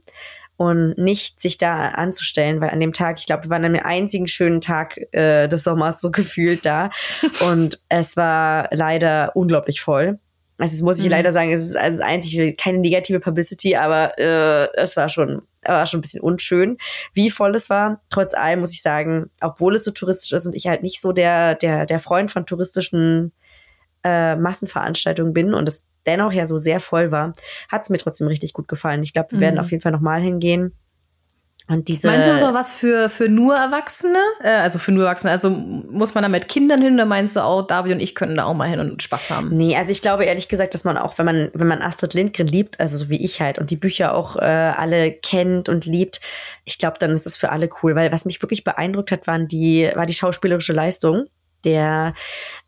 und nicht sich da anzustellen, weil an dem Tag, ich glaube, wir waren an dem einzigen schönen Tag äh, des Sommers so gefühlt da und es war leider unglaublich voll. Also das muss ich mhm. leider sagen, es ist also das einzige, keine negative Publicity, aber äh, es war schon, war schon ein bisschen unschön, wie voll es war. Trotz allem muss ich sagen, obwohl es so touristisch ist und ich halt nicht so der, der, der Freund von touristischen äh, Massenveranstaltungen bin und es dennoch ja so sehr voll war, hat es mir trotzdem richtig gut gefallen. Ich glaube, wir mhm. werden auf jeden Fall nochmal hingehen. Und diese meinst du so was für, für nur Erwachsene? Äh, also für nur Erwachsene. Also muss man da mit Kindern hin oder meinst du auch, David und ich können da auch mal hin und Spaß haben? Nee, also ich glaube ehrlich gesagt, dass man auch, wenn man, wenn man Astrid Lindgren liebt, also so wie ich halt, und die Bücher auch äh, alle kennt und liebt, ich glaube, dann ist es für alle cool. Weil was mich wirklich beeindruckt hat, waren die, war die schauspielerische Leistung der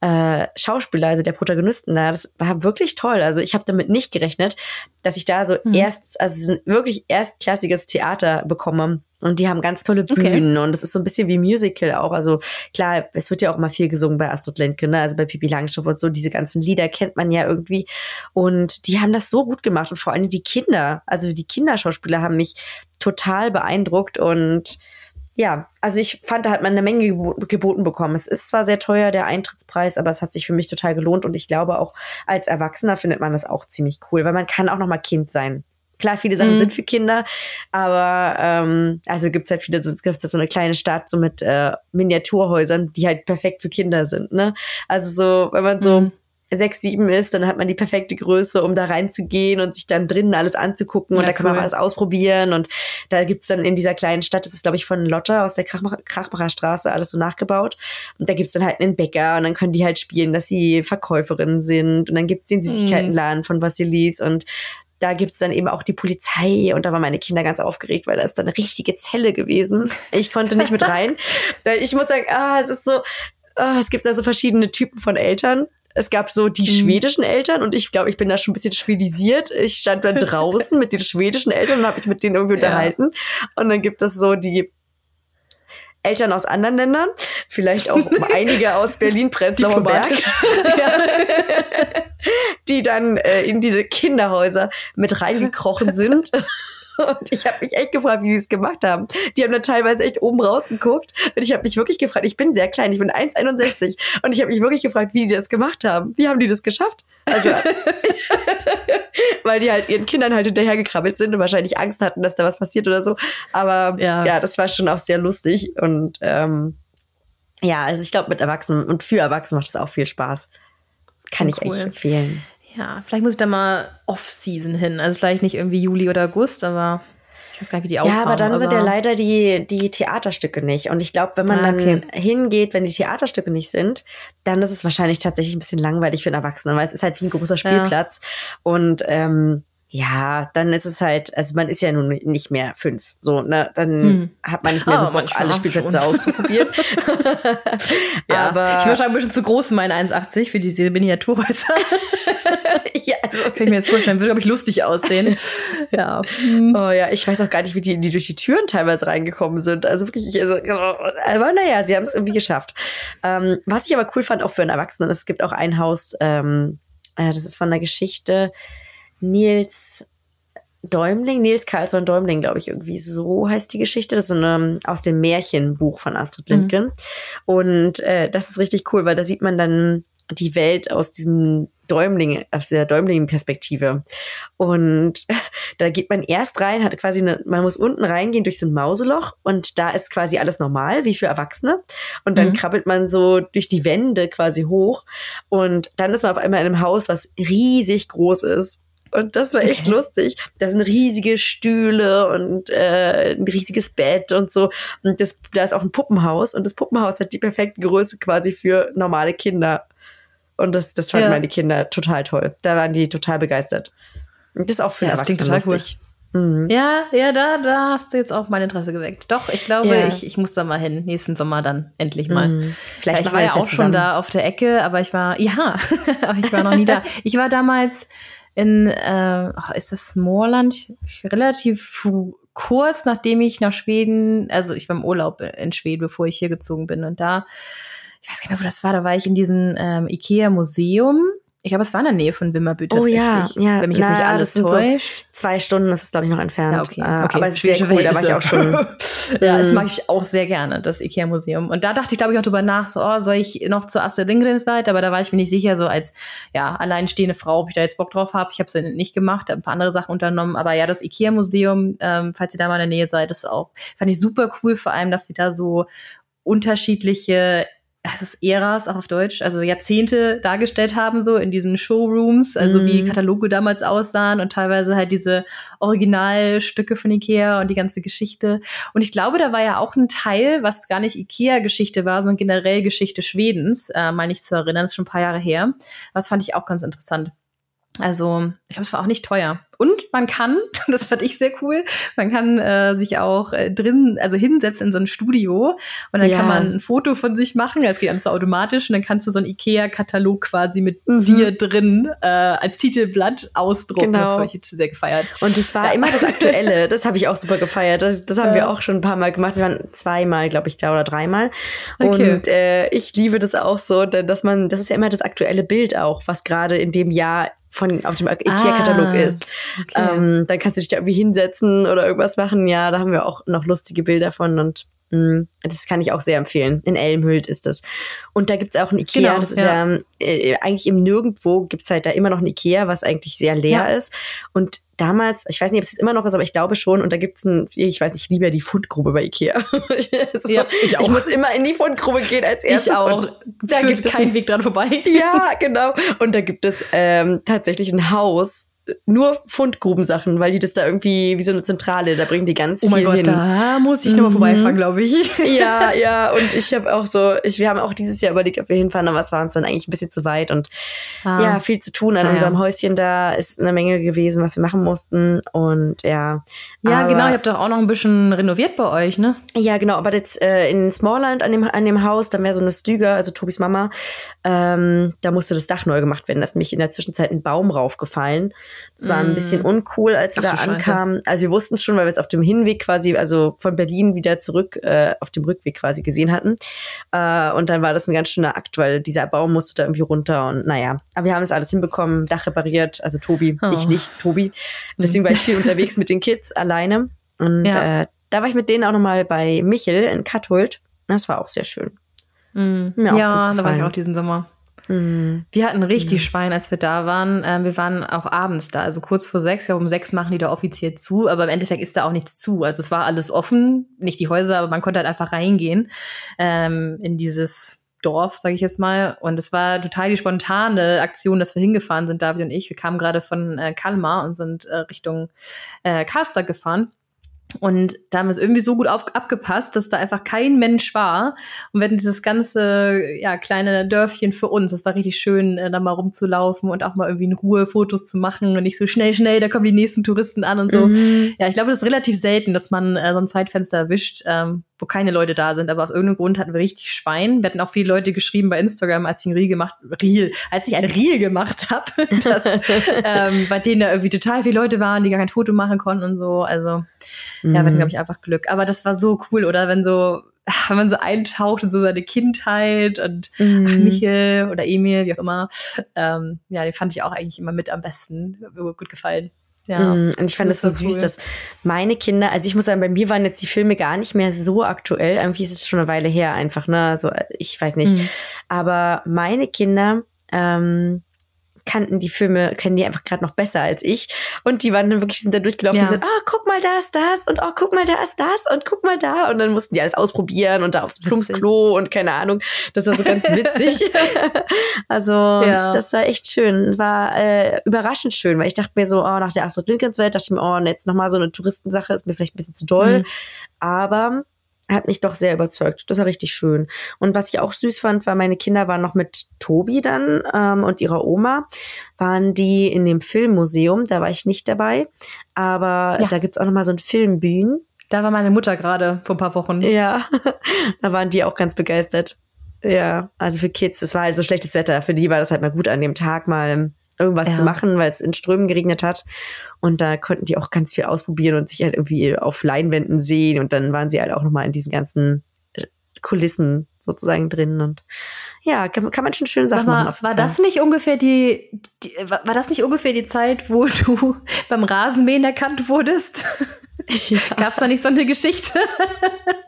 äh, Schauspieler, also der Protagonisten da, das war wirklich toll. Also ich habe damit nicht gerechnet, dass ich da so mhm. erst, also wirklich erstklassiges Theater bekomme. Und die haben ganz tolle Bühnen okay. und es ist so ein bisschen wie Musical auch. Also klar, es wird ja auch mal viel gesungen bei Astrid Lindgren, ne? also bei Pippi Langstrumpf und so. Diese ganzen Lieder kennt man ja irgendwie. Und die haben das so gut gemacht und vor allem die Kinder, also die Kinderschauspieler haben mich total beeindruckt und ja, also ich fand, da hat man eine Menge geboten bekommen. Es ist zwar sehr teuer, der Eintrittspreis, aber es hat sich für mich total gelohnt und ich glaube auch als Erwachsener findet man das auch ziemlich cool, weil man kann auch noch mal Kind sein. Klar, viele Sachen mhm. sind für Kinder, aber ähm, also gibt's halt viele, so es gibt so eine kleine Stadt so mit äh, Miniaturhäusern, die halt perfekt für Kinder sind. Ne? Also so, wenn man so mhm sechs, sieben ist, dann hat man die perfekte Größe, um da reinzugehen und sich dann drinnen alles anzugucken. Und ja, da kann cool. man alles ausprobieren. Und da gibt's dann in dieser kleinen Stadt, das ist, glaube ich, von Lotte aus der Krachmacher, Krachmacher Straße, alles so nachgebaut. Und da gibt's dann halt einen Bäcker und dann können die halt spielen, dass sie Verkäuferinnen sind. Und dann gibt's den Süßigkeitenladen von Vasilis und da gibt's dann eben auch die Polizei und da waren meine Kinder ganz aufgeregt, weil da ist dann eine richtige Zelle gewesen. Ich konnte nicht mit rein. Ich muss sagen, ah, es ist so, ah, es gibt da so verschiedene Typen von Eltern. Es gab so die mhm. schwedischen Eltern und ich glaube, ich bin da schon ein bisschen schwedisiert. Ich stand dann draußen mit den schwedischen Eltern und habe mich mit denen irgendwie ja. unterhalten. Und dann gibt es so die Eltern aus anderen Ländern, vielleicht auch einige aus Berlin, Prenzlauer Berg, ja. die dann äh, in diese Kinderhäuser mit reingekrochen sind und ich habe mich echt gefragt, wie die es gemacht haben. Die haben dann teilweise echt oben rausgeguckt. Und ich habe mich wirklich gefragt, ich bin sehr klein, ich bin 1,61. Und ich habe mich wirklich gefragt, wie die das gemacht haben. Wie haben die das geschafft? Also, weil die halt ihren Kindern halt hinterhergekrabbelt sind und wahrscheinlich Angst hatten, dass da was passiert oder so. Aber ja, ja das war schon auch sehr lustig. Und ähm, ja, also ich glaube, mit Erwachsenen und für Erwachsene macht es auch viel Spaß. Kann oh, cool. ich echt empfehlen. Ja, vielleicht muss ich da mal Off-Season hin. Also vielleicht nicht irgendwie Juli oder August, aber ich weiß gar nicht, wie die aussehen. Ja, aber dann aber sind ja leider die, die Theaterstücke nicht. Und ich glaube, wenn man ah, okay. dann hingeht, wenn die Theaterstücke nicht sind, dann ist es wahrscheinlich tatsächlich ein bisschen langweilig für einen Erwachsenen, weil es ist halt wie ein großer Spielplatz. Ja. Und ähm, ja, dann ist es halt, also man ist ja nun nicht mehr fünf. So, ne? Dann hm. hat man nicht mehr oh, so Bock, alle Spielplätze auszuprobieren. ja. Aber ich war schon ein bisschen zu groß meine 1,80 für diese Miniaturhäuser. ja, also kann ich mir jetzt vorstellen, würde, glaube ich, lustig aussehen. ja. Hm. Oh ja, ich weiß auch gar nicht, wie die, die durch die Türen teilweise reingekommen sind. Also wirklich, also, aber naja, sie haben es irgendwie geschafft. Ähm, was ich aber cool fand, auch für einen Erwachsenen, es gibt auch ein Haus, ähm, äh, das ist von der Geschichte, Nils Däumling, Nils Karlsson Däumling, glaube ich, irgendwie so heißt die Geschichte. Das ist eine, aus dem Märchenbuch von Astrid Lindgren. Mhm. Und äh, das ist richtig cool, weil da sieht man dann die Welt aus diesem Däumling, aus der Däumling-Perspektive. Und da geht man erst rein, hat quasi eine, man muss unten reingehen durch so ein Mauseloch und da ist quasi alles normal, wie für Erwachsene. Und dann mhm. krabbelt man so durch die Wände quasi hoch und dann ist man auf einmal in einem Haus, was riesig groß ist. Und das war echt okay. lustig. Da sind riesige Stühle und äh, ein riesiges Bett und so. Und das, da ist auch ein Puppenhaus. Und das Puppenhaus hat die perfekte Größe quasi für normale Kinder. Und das, das fanden ja. meine Kinder total toll. Da waren die total begeistert. Und das ist auch für ja, Erwachsene lustig. Mhm. Ja, ja, da, da hast du jetzt auch mein Interesse geweckt. Doch, ich glaube, Ja. ich, ich muss da mal hin. Nächsten Sommer dann endlich mal. Mhm. Vielleicht Vielleicht ich war ja das auch schon da auf der Ecke, aber ich war, ja, aber ich war noch nie da. Ich war damals in, äh, oh, ist das? Ich- Relativ kurz nachdem ich nach Schweden, also ich war im Urlaub in Schweden, bevor ich hier gezogen bin. Und da, ich weiß gar nicht mehr, wo das war, da war ich in diesem ähm, Ikea-Museum. Ich glaube, es war in der Nähe von Wimmerby Oh tatsächlich. ja, ja. Wenn mich jetzt Na, nicht alles das sind so täuscht. Zwei Stunden ist es, glaube ich, noch entfernt. Ja, okay. Äh, okay. Aber es ist sehr cool, da war ich auch schon. Ja, das mag ich auch sehr gerne, das Ikea-Museum. Und da dachte ich, glaube ich, auch drüber nach, so, oh, soll ich noch zur Astrid Lindgrens weit? Aber da war ich mir nicht sicher, so als, ja, alleinstehende Frau, ob ich da jetzt Bock drauf habe. Ich habe es nicht gemacht, habe ein paar andere Sachen unternommen. Aber ja, das Ikea-Museum, ähm, falls ihr da mal in der Nähe seid, ist auch, fand ich super cool, vor allem, dass sie da so unterschiedliche es ist Äras, auch auf Deutsch, also Jahrzehnte dargestellt haben, so in diesen Showrooms, also wie Mhm. Kataloge damals aussahen und teilweise halt diese Originalstücke von Ikea und die ganze Geschichte. Und ich glaube, da war ja auch ein Teil, was gar nicht Ikea-Geschichte war, sondern generell Geschichte Schwedens, äh, meine ich zu erinnern, das ist schon ein paar Jahre her. Was fand ich auch ganz interessant. Also, ich glaube, es war auch nicht teuer. Und man kann, das fand ich sehr cool, man kann äh, sich auch äh, drin, also hinsetzen in so ein Studio und dann Ja. kann man ein Foto von sich machen. Das geht alles so automatisch und dann kannst du so einen Ikea-Katalog quasi mit Mhm. dir drin äh, als Titelblatt ausdrucken. Genau. Das habe ich jetzt sehr gefeiert. Und es war immer das Aktuelle. Das habe ich auch super gefeiert. Das, das haben Ja. wir auch schon ein paar Mal gemacht. Wir waren zweimal, glaube ich, da oder dreimal. Okay. Und äh, ich liebe das auch so, dass man, das ist ja immer das aktuelle Bild auch, was gerade in dem Jahr von auf dem IKEA-Katalog Ah, ist. okay. Ähm, dann kannst du dich da irgendwie hinsetzen oder irgendwas machen. Ja, da haben wir auch noch lustige Bilder von und mh, das kann ich auch sehr empfehlen. In Elmhüllt ist das. Und da gibt's auch ein Ikea. Genau, das ist ja, ja. äh, eigentlich im Nirgendwo gibt's halt da immer noch ein Ikea, was eigentlich sehr leer Ja. ist. Und damals, ich weiß nicht, ob es immer noch ist, aber ich glaube schon. Und da gibt's ein, ich weiß nicht, ich liebe ja die Fundgrube bei Ikea. so, Ja, ich auch. Ich muss immer in die Fundgrube gehen als erstes. Ich auch. Da gibt es keinen Weg dran vorbei. ja, genau. Und da gibt es ähm, tatsächlich ein Haus, nur Fundgrubensachen, weil die das da irgendwie wie so eine Zentrale, da bringen die ganz Oh mein viel Gott, hin. da muss ich nochmal Mhm. vorbeifahren, glaube ich. Ja, ja, und ich habe auch so, ich, wir haben auch dieses Jahr überlegt, ob wir hinfahren, aber es war uns dann eigentlich ein bisschen zu weit und Ah. ja, viel zu tun an Naja. unserem Häuschen da ist eine Menge gewesen, was wir machen mussten und ja. Ja, aber, genau, ihr habt doch auch noch ein bisschen renoviert bei euch, ne? Ja, genau, aber jetzt äh, in Smallland an dem, an dem Haus, da wäre so eine Stüger, also Tobis Mama, ähm, da musste das Dach neu gemacht werden. Da ist nämlich in der Zwischenzeit ein Baum raufgefallen. Das war ein bisschen uncool, als wir Mm. Ach da Scheiße. ankamen. Also wir wussten es schon, weil wir es auf dem Hinweg quasi, also von Berlin wieder zurück, äh, auf dem Rückweg quasi gesehen hatten. Äh, und dann war das ein ganz schöner Akt, weil dieser Baum musste da irgendwie runter und naja. Aber wir haben es alles hinbekommen, Dach repariert, also Tobi, Oh. ich nicht, Tobi. Deswegen war ich viel unterwegs mit den Kids alleine. Und Ja. äh, da war ich mit denen auch nochmal bei Michel in Kathult. Das war auch sehr schön. Mhm. Ja, da war ich auch diesen Sommer. Mhm. Wir hatten richtig Schwein, als wir da waren. Ähm, wir waren auch abends da, also kurz vor sechs. Ja, um sechs machen die da offiziell zu, aber im Endeffekt ist da auch nichts zu. Also es war alles offen, nicht die Häuser, aber man konnte halt einfach reingehen ähm, in dieses Dorf, sage ich jetzt mal. Und es war total die spontane Aktion, dass wir hingefahren sind, David und ich. Wir kamen gerade von äh, Kalmar und sind äh, Richtung äh, Karlstad gefahren. Und da haben wir es irgendwie so gut auf, abgepasst, dass da einfach kein Mensch war. Und wir hatten dieses ganze ja, kleine Dörfchen für uns. Das war richtig schön, äh, da mal rumzulaufen und auch mal irgendwie in Ruhe Fotos zu machen und nicht so schnell, schnell, da kommen die nächsten Touristen an und so. Mhm. Ja, ich glaube, das ist relativ selten, dass man äh, so ein Zeitfenster erwischt, ähm, wo keine Leute da sind. Aber aus irgendeinem Grund hatten wir richtig Schwein. Wir hatten auch viele Leute geschrieben bei Instagram, als ich ein Reel gemacht, Reel, als ich ein Reel gemacht habe, dass ähm, bei denen da irgendwie total viele Leute waren, die gar kein Foto machen konnten und so. Also ja, wir hatten, glaube ich, einfach Glück. Aber das war so cool, oder? Wenn so, wenn man so eintaucht in so seine Kindheit und ach, Mhm. Michel oder Emil, wie auch immer. Ähm, ja, den fand ich auch eigentlich immer mit am besten. Hat mir gut gefallen. Ja. Mm, Und ich fand es Das so war süß, cool. dass meine Kinder, also ich muss sagen, bei mir waren jetzt die Filme gar nicht mehr so aktuell. Irgendwie ist es schon eine Weile her einfach, ne? Also ich weiß nicht. Mhm. Aber meine Kinder ähm, kannten die Filme, kennen die einfach gerade noch besser als ich. Und die waren dann wirklich, sind da durchgelaufen Ja. und sind, oh, guck mal, da ist das und oh, guck mal, da ist das und guck mal da. Und dann mussten die alles ausprobieren und da aufs Plumpsklo und keine Ahnung. Das war so ganz witzig. also, Ja. das war echt schön. War äh, überraschend schön, weil ich dachte mir so, oh, nach der Astrid Lindgrens Welt dachte ich mir, oh, jetzt nochmal so eine Touristensache ist mir vielleicht ein bisschen zu doll. Mhm. Aber hat mich doch sehr überzeugt. Das war richtig schön. Und was ich auch süß fand, war, meine Kinder waren noch mit Tobi dann ähm, und ihrer Oma, waren die in dem Filmmuseum. Da war ich nicht dabei. Aber ja. da gibt's auch noch mal so ein Filmbühnen. Da war meine Mutter gerade vor ein paar Wochen. Ja, da waren die auch ganz begeistert. Ja, also für Kids, es war halt so schlechtes Wetter. Für die war das halt mal gut an dem Tag mal irgendwas ja. zu machen, weil es in Strömen geregnet hat. Und da konnten die auch ganz viel ausprobieren und sich halt irgendwie auf Leinwänden sehen. Und dann waren sie halt auch nochmal in diesen ganzen äh, Kulissen sozusagen drin. Und ja, kann, kann man schon schöne Sachen mal, machen. War das nicht ungefähr die, die, war das nicht ungefähr die Zeit, wo du beim Rasenmähen erkannt wurdest? Ja. Gab es da nicht so eine Geschichte?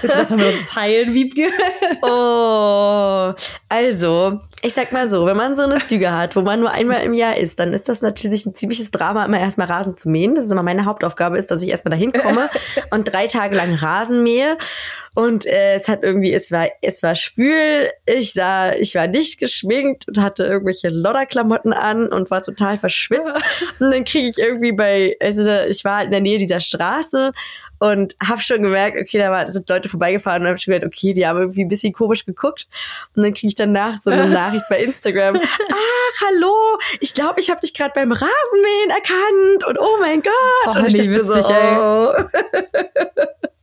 Willst du das mal teilen, Wiebke? oh, also, ich sag mal so, wenn man so eine Stüge hat, wo man nur einmal im Jahr ist, dann ist das natürlich ein ziemliches Drama, immer erstmal Rasen zu mähen. Das ist immer meine Hauptaufgabe, ist, dass ich erstmal dahin komme und drei Tage lang Rasen mähe. Und äh, es hat irgendwie, es war, es war schwül. Ich sah, ich war nicht geschminkt und hatte irgendwelche Lodderklamotten an und war total verschwitzt. und dann kriege ich irgendwie bei, also ich war halt in der Nähe dieser Straße und habe schon gemerkt, okay, da sind Leute vorbeigefahren und habe schon gemerkt, okay, die haben irgendwie ein bisschen komisch geguckt. Und dann kriege ich danach so eine Nachricht bei Instagram. Ach, hallo, ich glaube, ich habe dich gerade beim Rasenmähen erkannt und oh mein Gott. Oh, und ich dachte witzig, so, oh.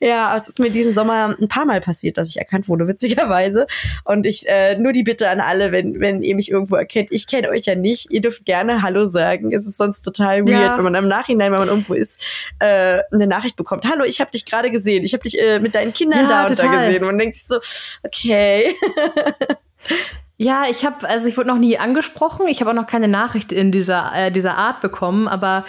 Ja, es ist mir diesen Sommer ein paar Mal passiert, dass ich erkannt wurde, witzigerweise. Und ich äh, nur die Bitte an alle, wenn, wenn ihr mich irgendwo erkennt, ich kenne euch ja nicht, ihr dürft gerne Hallo sagen. Es ist sonst total weird, ja. wenn man im Nachhinein, wenn man irgendwo ist, äh, eine Nachricht bekommt. Hallo, ich habe dich gerade gesehen, ich habe dich äh, mit deinen Kindern ja, da und da gesehen. Und man denkt sich so, okay. Ja, ich habe, also ich wurde noch nie angesprochen. Ich habe auch noch keine Nachricht in dieser äh, dieser Art bekommen, aber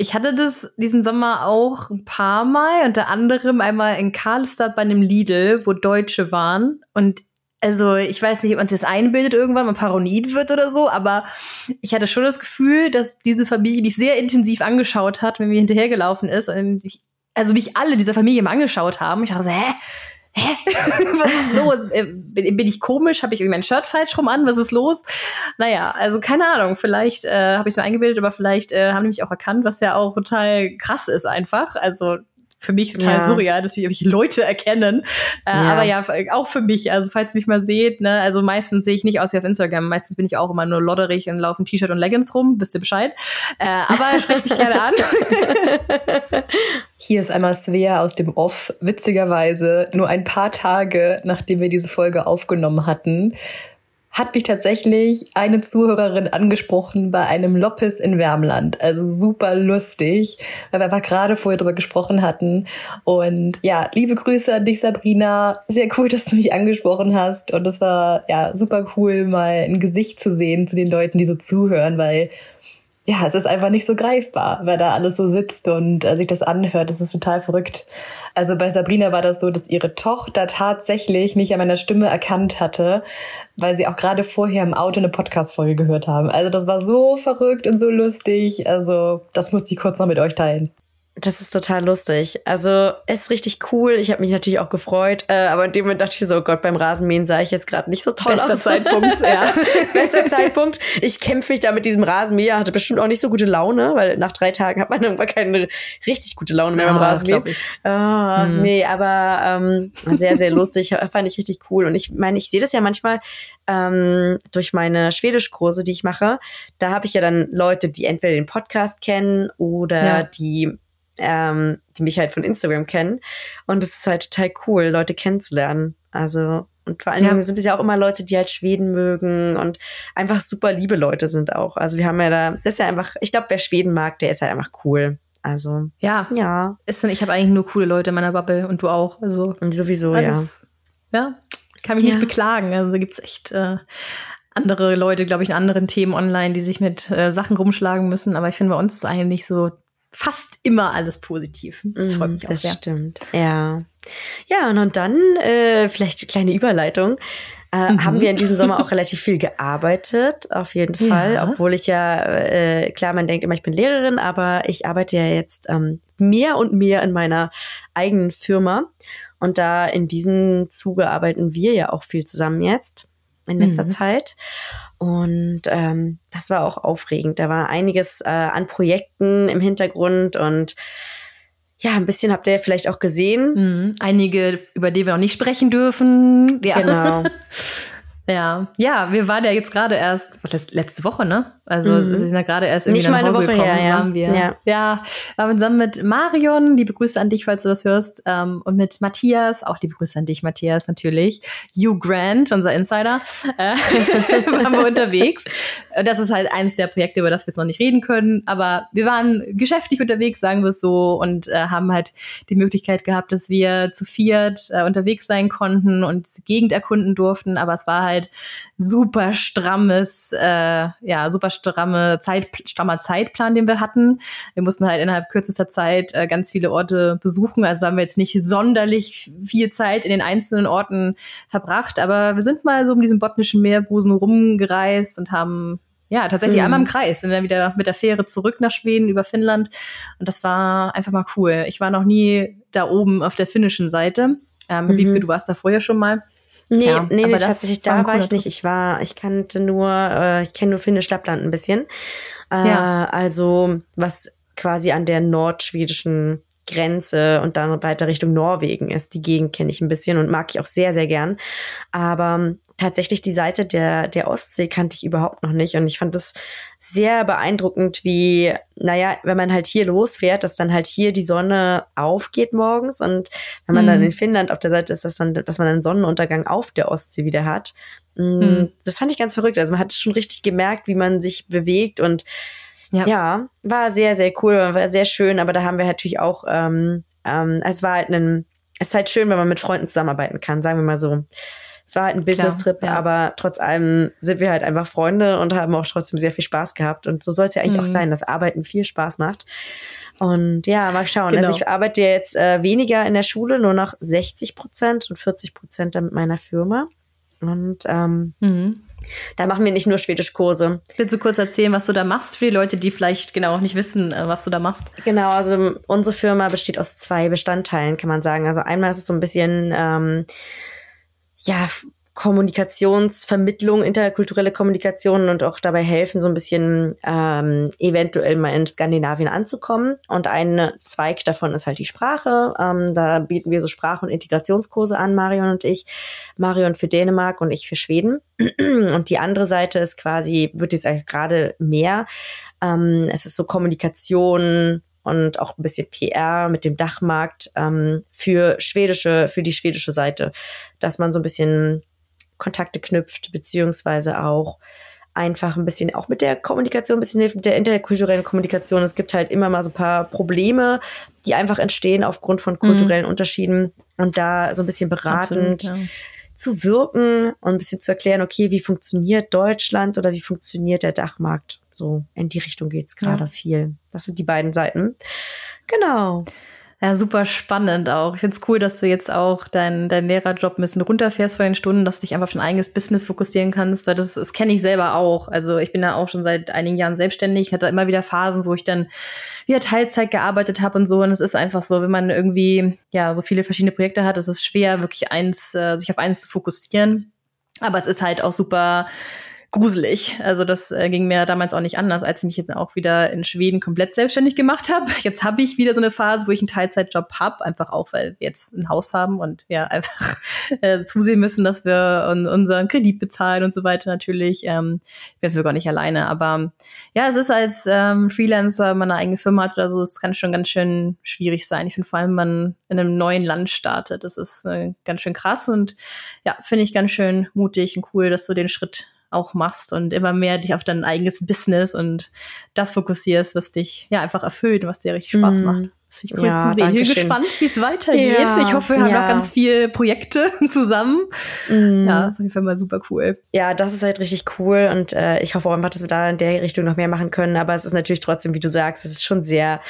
ich hatte das diesen Sommer auch ein paar Mal, unter anderem einmal in Karlstadt bei einem Lidl, wo Deutsche waren. Und also ich weiß nicht, ob man sich das einbildet irgendwann, man paranoid wird oder so, aber ich hatte schon das Gefühl, dass diese Familie mich sehr intensiv angeschaut hat, wenn mir hinterhergelaufen ist. Und ich, also mich alle dieser Familie mal angeschaut haben. Ich dachte so, hä? Hä? Was ist los? Äh, bin, bin ich komisch? Habe ich irgendwie mein Shirt falsch rum an? Was ist los? Naja, also keine Ahnung. Vielleicht äh, habe ich mir eingebildet, aber vielleicht äh, haben die mich auch erkannt, was ja auch total krass ist einfach. Also für mich total ja. surreal, dass wir irgendwelche Leute erkennen. Äh, ja. Aber ja, auch für mich. Also falls ihr mich mal seht, ne, also meistens sehe ich nicht aus wie auf Instagram. Meistens bin ich auch immer nur lodderig und laufe ein T-Shirt und Leggings rum. Wisst ihr Bescheid? Äh, aber sprecht mich gerne an. Hier ist einmal Svea aus dem Off. Witzigerweise, nur ein paar Tage nachdem wir diese Folge aufgenommen hatten, hat mich tatsächlich eine Zuhörerin angesprochen bei einem Loppes in Wärmland. Also super lustig, weil wir einfach gerade vorher drüber gesprochen hatten. Und ja, liebe Grüße an dich, Sabrina. Sehr cool, dass du mich angesprochen hast. Und es war ja super cool, mal ein Gesicht zu sehen zu den Leuten, die so zuhören, weil ja, es ist einfach nicht so greifbar, weil da alles so sitzt und äh, sich das anhört. Das ist total verrückt. Also bei Sabrina war das so, dass ihre Tochter tatsächlich mich an meiner Stimme erkannt hatte, weil sie auch gerade vorher im Auto eine Podcast-Folge gehört haben. Also das war so verrückt und so lustig. Also das musste ich kurz noch mit euch teilen. Das ist total lustig. Also es ist richtig cool. Ich habe mich natürlich auch gefreut, äh, aber in dem Moment dachte ich so, oh Gott, beim Rasenmähen sah ich jetzt gerade nicht so toll Bester aus. Zeitpunkt, ja. Bester Zeitpunkt. Ich kämpfe mich da mit diesem Rasenmäher, hatte bestimmt auch nicht so gute Laune, weil nach drei Tagen hat man irgendwann keine richtig gute Laune mehr beim Rasenmähen. Ich. Ah, hm. Nee, aber ähm, sehr, sehr lustig. Fand ich richtig cool. Und ich meine, ich sehe das ja manchmal ähm, durch meine Schwedischkurse, die ich mache. Da habe ich ja dann Leute, die entweder den Podcast kennen oder ja. die ähm, die mich halt von Instagram kennen. Und es ist halt total cool, Leute kennenzulernen. Also, und vor allen Dingen ja. sind es ja auch immer Leute, die halt Schweden mögen und einfach super liebe Leute sind auch. Also wir haben ja da, das ist ja einfach, ich glaube, wer Schweden mag, der ist halt einfach cool. Also, ja. Ja. Ist, ich habe eigentlich nur coole Leute in meiner Bubble und du auch. Also, und sowieso, alles, ja. Ja, kann mich ja. nicht beklagen. Also da gibt's echt äh, andere Leute, glaube ich, in anderen Themen online, die sich mit äh, Sachen rumschlagen müssen. Aber ich finde, bei uns ist eigentlich so fast immer alles positiv. Das freut mich auch das sehr. Das stimmt, ja. Ja, und dann äh, vielleicht eine kleine Überleitung. Äh, mhm. Haben wir in diesem Sommer auch relativ viel gearbeitet, auf jeden Fall. Ja. Obwohl ich ja, äh, klar, man denkt immer, ich bin Lehrerin, aber ich arbeite ja jetzt ähm, mehr und mehr in meiner eigenen Firma. Und da in diesem Zuge arbeiten wir ja auch viel zusammen jetzt in letzter mhm. Zeit. Und ähm, das war auch aufregend. Da war einiges äh, an Projekten im Hintergrund und ja, ein bisschen habt ihr vielleicht auch gesehen. Mhm. Einige, über die wir noch nicht sprechen dürfen. Ja. Genau. Ja, ja, wir waren ja jetzt gerade erst, was letzte Woche, ne? Also mhm. sie sind ja gerade erst irgendwie Nicht nach Hause Woche gekommen, her, ja. waren wir. Ja. ja, waren zusammen mit Marion, liebe Grüße an dich, falls du das hörst, ähm, und mit Matthias, auch liebe Grüße an dich, Matthias, natürlich. Hugh Grant, unser Insider, äh, waren wir unterwegs. Das ist halt eins der Projekte, über das wir jetzt noch nicht reden können, aber wir waren geschäftlich unterwegs, sagen wir es so, und äh, haben halt die Möglichkeit gehabt, dass wir zu viert äh, unterwegs sein konnten und die Gegend erkunden durften, aber es war halt super strammes, äh, ja, super stramme Zeit, strammer Zeitplan, den wir hatten. Wir mussten halt innerhalb kürzester Zeit äh, ganz viele Orte besuchen. Also haben wir jetzt nicht sonderlich viel Zeit in den einzelnen Orten verbracht, aber wir sind mal so um diesen botnischen Meerbusen rumgereist und haben ja, tatsächlich mhm. einmal im Kreis, sind dann wieder mit der Fähre zurück nach Schweden über Finnland. Und das war einfach mal cool. Ich war noch nie da oben auf der finnischen Seite. Ähm, mhm. Wiebke, du warst da vorher schon mal. Nee, ja, nee, aber tatsächlich da war ich nicht. Ich war, ich kannte nur, äh, ich kenne nur Finnisch Lappland ein bisschen. Äh, ja. Also was quasi an der nordschwedischen Grenze und dann weiter Richtung Norwegen ist. Die Gegend kenne ich ein bisschen und mag ich auch sehr, sehr gern. Aber tatsächlich die Seite der, der Ostsee kannte ich überhaupt noch nicht. Und ich fand das sehr beeindruckend, wie, naja, wenn man halt hier losfährt, dass dann halt hier die Sonne aufgeht morgens. Und wenn man mhm. dann in Finnland auf der Seite ist, dass, dann, dass man einen Sonnenuntergang auf der Ostsee wieder hat. Mm, mhm. Das fand ich ganz verrückt. Also man hat schon richtig gemerkt, wie man sich bewegt und ja. ja, war sehr, sehr cool, war sehr schön, aber da haben wir natürlich auch, ähm, ähm, es war halt ein, es ist halt schön, wenn man mit Freunden zusammenarbeiten kann, sagen wir mal so. Es war halt ein Business-Trip, ja. aber trotz allem sind wir halt einfach Freunde und haben auch trotzdem sehr viel Spaß gehabt. Und so soll es ja eigentlich mhm. auch sein, dass Arbeiten viel Spaß macht. Und ja, mal schauen. Also genau. Also ich arbeite jetzt äh, weniger in der Schule, nur noch 60 Prozent und 40 Prozent mit meiner Firma. Und ähm, mhm. Da machen wir nicht nur Schwedischkurse. Willst du kurz erzählen, was du da machst für die Leute, die vielleicht genau nicht wissen, äh, was du da machst? Genau, also unsere Firma besteht aus zwei Bestandteilen, kann man sagen. Also einmal ist es so ein bisschen ähm, ja Kommunikationsvermittlung, interkulturelle Kommunikation und auch dabei helfen, so ein bisschen ähm, eventuell mal in Skandinavien anzukommen. Und ein Zweig davon ist halt die Sprache. Ähm, da bieten wir so Sprach- und Integrationskurse an, Marion und ich. Marion für Dänemark und ich für Schweden. Und die andere Seite ist quasi, wird jetzt eigentlich gerade mehr. Ähm, es ist so Kommunikation, und auch ein bisschen PR mit dem Dachmarkt ähm, für schwedische, für die schwedische Seite, dass man so ein bisschen Kontakte knüpft, beziehungsweise auch einfach ein bisschen auch mit der Kommunikation, ein bisschen hilft mit der interkulturellen Kommunikation. Es gibt halt immer mal so ein paar Probleme, die einfach entstehen aufgrund von kulturellen mhm. Unterschieden und da so ein bisschen beratend Absolut, ja. zu wirken und ein bisschen zu erklären, okay, wie funktioniert Deutschland oder wie funktioniert der Dachmarkt? So in die Richtung geht's gerade ja. viel. Das sind die beiden Seiten. Genau. Ja, super spannend auch. Ich finde es cool, dass du jetzt auch deinen dein Lehrerjob ein bisschen runterfährst von den Stunden, dass du dich einfach auf dein eigenes Business fokussieren kannst, weil das, das kenne ich selber auch. Also ich bin da auch schon seit einigen Jahren selbstständig. Hatte immer wieder Phasen, wo ich dann wieder Teilzeit gearbeitet habe und so. Und es ist einfach so, wenn man irgendwie ja so viele verschiedene Projekte hat, ist es schwer, wirklich eins, äh, sich auf eins zu fokussieren. Aber es ist halt auch super gruselig. Also das äh, ging mir damals auch nicht anders, als ich mich jetzt auch wieder in Schweden komplett selbstständig gemacht habe. Jetzt habe ich wieder so eine Phase, wo ich einen Teilzeitjob habe, einfach auch, weil wir jetzt ein Haus haben und wir einfach äh, zusehen müssen, dass wir un unseren Kredit bezahlen und so weiter natürlich. Ähm, jetzt sogar nicht alleine, aber ja, es ist als ähm, Freelancer, wenn man eine eigene Firma hat oder so, es kann schon ganz schön schwierig sein. Ich finde vor allem, wenn man in einem neuen Land startet, das ist äh, ganz schön krass und ja, finde ich ganz schön mutig und cool, dass du den Schritt auch machst und immer mehr dich auf dein eigenes Business und das fokussierst, was dich ja einfach erfüllt, was dir richtig Spaß mm. macht. Das finde ich cool ja, zu sehen. Ich bin gespannt, wie es weitergeht. Ja, ich hoffe, wir haben ja. noch ganz viele Projekte zusammen. Mm. Ja, das ist auf jeden Fall mal super cool. Ja, das ist halt richtig cool und äh, ich hoffe auch einfach, dass wir da in der Richtung noch mehr machen können. Aber es ist natürlich trotzdem, wie du sagst, es ist schon sehr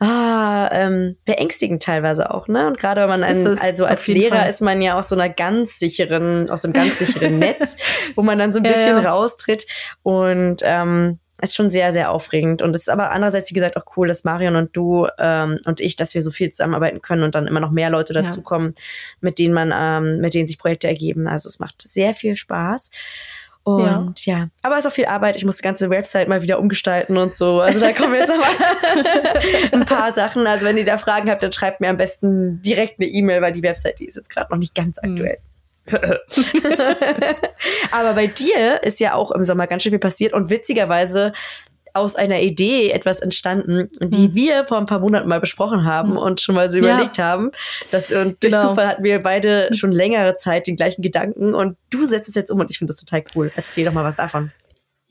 ah, ähm, beängstigend teilweise auch, ne? Und gerade wenn man ein, also als Lehrer Fall. ist man ja aus so einer ganz sicheren, aus einem ganz sicheren Netz, wo man dann so ein bisschen raustritt und ähm, ist schon sehr, sehr aufregend. Und es ist aber andererseits, wie gesagt, auch cool, dass Marion und du ähm, und ich, dass wir so viel zusammenarbeiten können und dann immer noch mehr Leute dazukommen, ja. mit denen man, ähm, mit denen sich Projekte ergeben. Also es macht sehr viel Spaß. Und ja. ja. aber es ist auch viel Arbeit. Ich muss die ganze Website mal wieder umgestalten und so. Also da kommen jetzt aber ein paar Sachen. Also wenn ihr da Fragen habt, dann schreibt mir am besten direkt eine E-Mail, weil die Website, die ist jetzt gerade noch nicht ganz mhm. aber bei dir ist ja auch im Sommer ganz schön viel passiert und witzigerweise aus einer Idee etwas entstanden, die hm. wir vor ein paar Monaten mal besprochen haben hm. und schon mal so ja. überlegt haben. Dass, und durch genau. Zufall hatten wir beide schon längere Zeit den gleichen Gedanken und du setzt es jetzt um und ich finde das total cool. Erzähl doch mal was davon.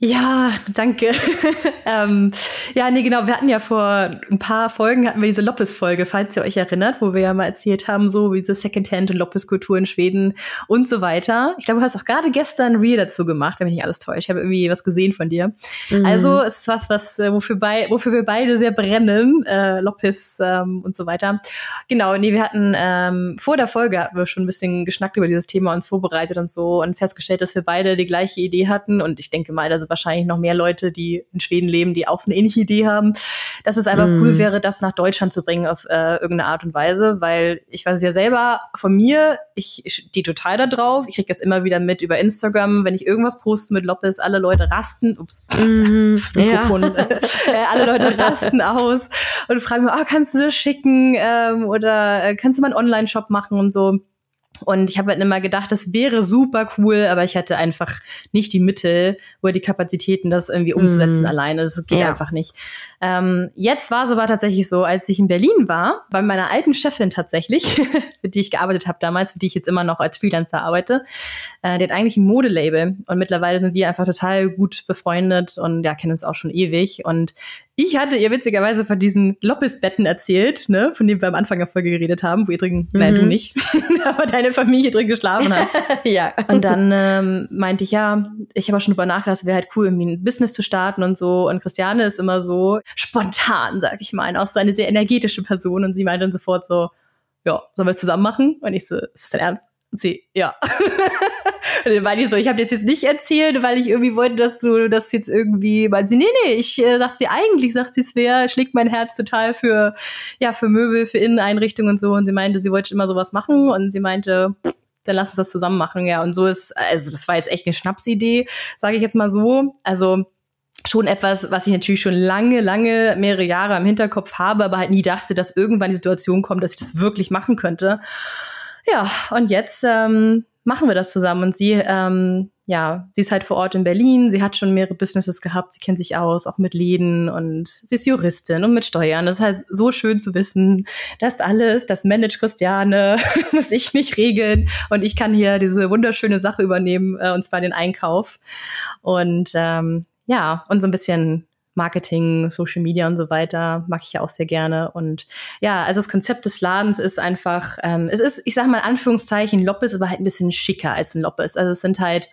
Ja, danke. ähm, ja, nee, genau. Wir hatten ja vor ein paar Folgen hatten wir diese Loppes-Folge, falls ihr euch erinnert, wo wir ja mal erzählt haben, so wie diese Secondhand- und Loppes-Kultur in Schweden und so weiter. Ich glaube, du hast auch gerade gestern Reel dazu gemacht, wenn mich nicht alles täuscht. Ich habe irgendwie was gesehen von dir. Mhm. Also es ist was, was äh, wofür, bei, wofür wir beide sehr brennen, äh, Loppes ähm, und so weiter. Genau, nee, wir hatten ähm, vor der Folge hatten wir schon ein bisschen geschnackt über dieses Thema, uns vorbereitet und so und festgestellt, dass wir beide die gleiche Idee hatten. Und ich denke mal, dass wahrscheinlich noch mehr Leute, die in Schweden leben, die auch so eine ähnliche Idee haben, dass es einfach mm. cool wäre, das nach Deutschland zu bringen auf äh, irgendeine Art und Weise, weil ich weiß ja selber von mir, ich stehe total da drauf. Ich kriege das immer wieder mit über Instagram, wenn ich irgendwas poste mit Lopez, alle Leute rasten, ups, mm, Mikrofon, ja. äh, alle Leute rasten aus und fragen mir, oh, kannst du das schicken ähm, oder äh, kannst du mal einen Online-Shop machen und so. Und ich habe halt immer gedacht, das wäre super cool, aber ich hatte einfach nicht die Mittel oder die Kapazitäten, das irgendwie umzusetzen mm. alleine. Das geht ja. einfach nicht. Ähm, jetzt war es aber tatsächlich so, als ich in Berlin war, bei meiner alten Chefin tatsächlich, für die ich gearbeitet habe damals, für die ich jetzt immer noch als Freelancer arbeite, äh, die hat eigentlich ein Modelabel und mittlerweile sind wir einfach total gut befreundet und ja, kennen uns auch schon ewig. Und ich hatte ihr witzigerweise von diesen Loppes-Betten erzählt, ne, von denen wir am Anfang der Folge geredet haben, wo ihr drin, mhm. nein, du nicht, aber deine Familie drin geschlafen hat. ja. Und dann ähm, meinte ich, ja, ich habe auch schon drüber nachgedacht, es wäre halt cool, irgendwie ein Business zu starten und so. Und Christiane ist immer so spontan, sag ich mal, auch so eine sehr energetische Person. Und sie meinte dann sofort so, ja, sollen wir es zusammen machen? Und ich so, ist das dein Ernst? Sie, ja. Und dann war ich so, ich habe das jetzt nicht erzählt, weil ich irgendwie wollte, dass du das jetzt irgendwie, weil sie, nee, nee, ich, äh, sagt sie eigentlich, sagt sie, es wäre, schlägt mein Herz total für, ja, für Möbel, für Inneneinrichtungen und so. Und sie meinte, sie wollte immer sowas machen und sie meinte, dann lass uns das zusammen machen, ja. Und so ist, also das war jetzt echt eine Schnapsidee, sage ich jetzt mal so. Also schon etwas, was ich natürlich schon lange, lange, mehrere Jahre im Hinterkopf habe, aber halt nie dachte, dass irgendwann die Situation kommt, dass ich das wirklich machen könnte. Ja, und jetzt ähm, machen wir das zusammen. Und sie, ähm, ja, sie ist halt vor Ort in Berlin. Sie hat schon mehrere Businesses gehabt. Sie kennt sich aus, auch mit Läden und sie ist Juristin und mit Steuern. Das ist halt so schön zu wissen, dass alles, das Manage Christiane, muss ich nicht regeln. Und ich kann hier diese wunderschöne Sache übernehmen, äh, und zwar den Einkauf. Und ähm, ja, und so ein bisschen Marketing, Social Media und so weiter mag ich ja auch sehr gerne. Und ja, also das Konzept des Ladens ist einfach, ähm, es ist, ich sage mal in Anführungszeichen, Loppes, aber halt ein bisschen schicker als ein Loppes. Also es sind halt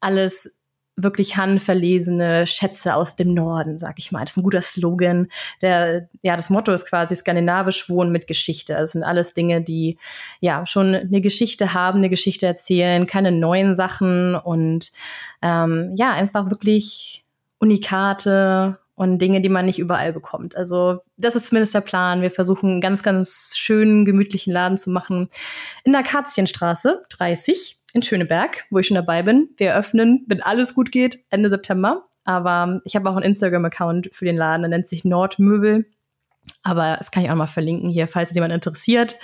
alles wirklich handverlesene Schätze aus dem Norden, sag ich mal. Das ist ein guter Slogan. Der, ja, das Motto ist quasi skandinavisch wohnen mit Geschichte. Das sind alles Dinge, die ja schon eine Geschichte haben, eine Geschichte erzählen, keine neuen Sachen und ähm, ja, einfach wirklich Unikate und Dinge, die man nicht überall bekommt. Also das ist zumindest der Plan. Wir versuchen einen ganz, ganz schönen, gemütlichen Laden zu machen in der Akazienstraße 30 in Schöneberg, wo ich schon dabei bin. Wir eröffnen, wenn alles gut geht, Ende September. Aber ich habe auch einen Instagram-Account für den Laden, der nennt sich Nordmöbel. Aber das kann ich auch mal verlinken hier, falls es jemand interessiert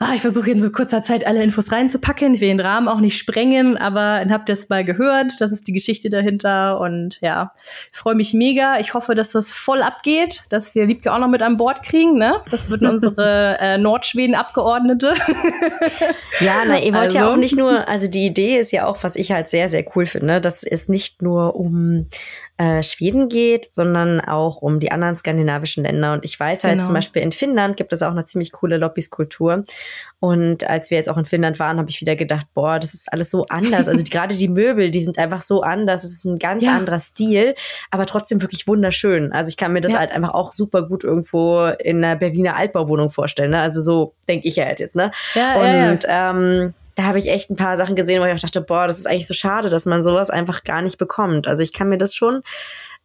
ah, ich versuche in so kurzer Zeit alle Infos reinzupacken. Ich will den Rahmen auch nicht sprengen, aber habt ihr es mal gehört. Das ist die Geschichte dahinter. Und ja, ich freue mich mega. Ich hoffe, dass das voll abgeht, dass wir Wiebke auch noch mit an Bord kriegen. Ne? Das wird unsere äh, Nordschweden-Abgeordnete. ja, na, ihr wollt also. ja auch nicht nur, also die Idee ist ja auch, was ich halt sehr, sehr cool finde, dass es nicht nur um äh, Schweden geht, sondern auch um die anderen skandinavischen Länder. Und ich weiß halt genau. zum Beispiel in Finnland gibt es auch eine ziemlich coole Lobbyskultur. Und als wir jetzt auch in Finnland waren, habe ich wieder gedacht, boah, das ist alles so anders. Also die, gerade die Möbel, die sind einfach so anders. Es ist ein ganz ja. anderer Stil, aber trotzdem wirklich wunderschön. Also ich kann mir das ja. halt einfach auch super gut irgendwo in einer Berliner Altbauwohnung vorstellen. Ne? Also so denke ich ja halt jetzt. Ne? Ja, Und ähm, da habe ich echt ein paar Sachen gesehen, wo ich auch dachte, boah, das ist eigentlich so schade, dass man sowas einfach gar nicht bekommt. Also ich kann mir das schon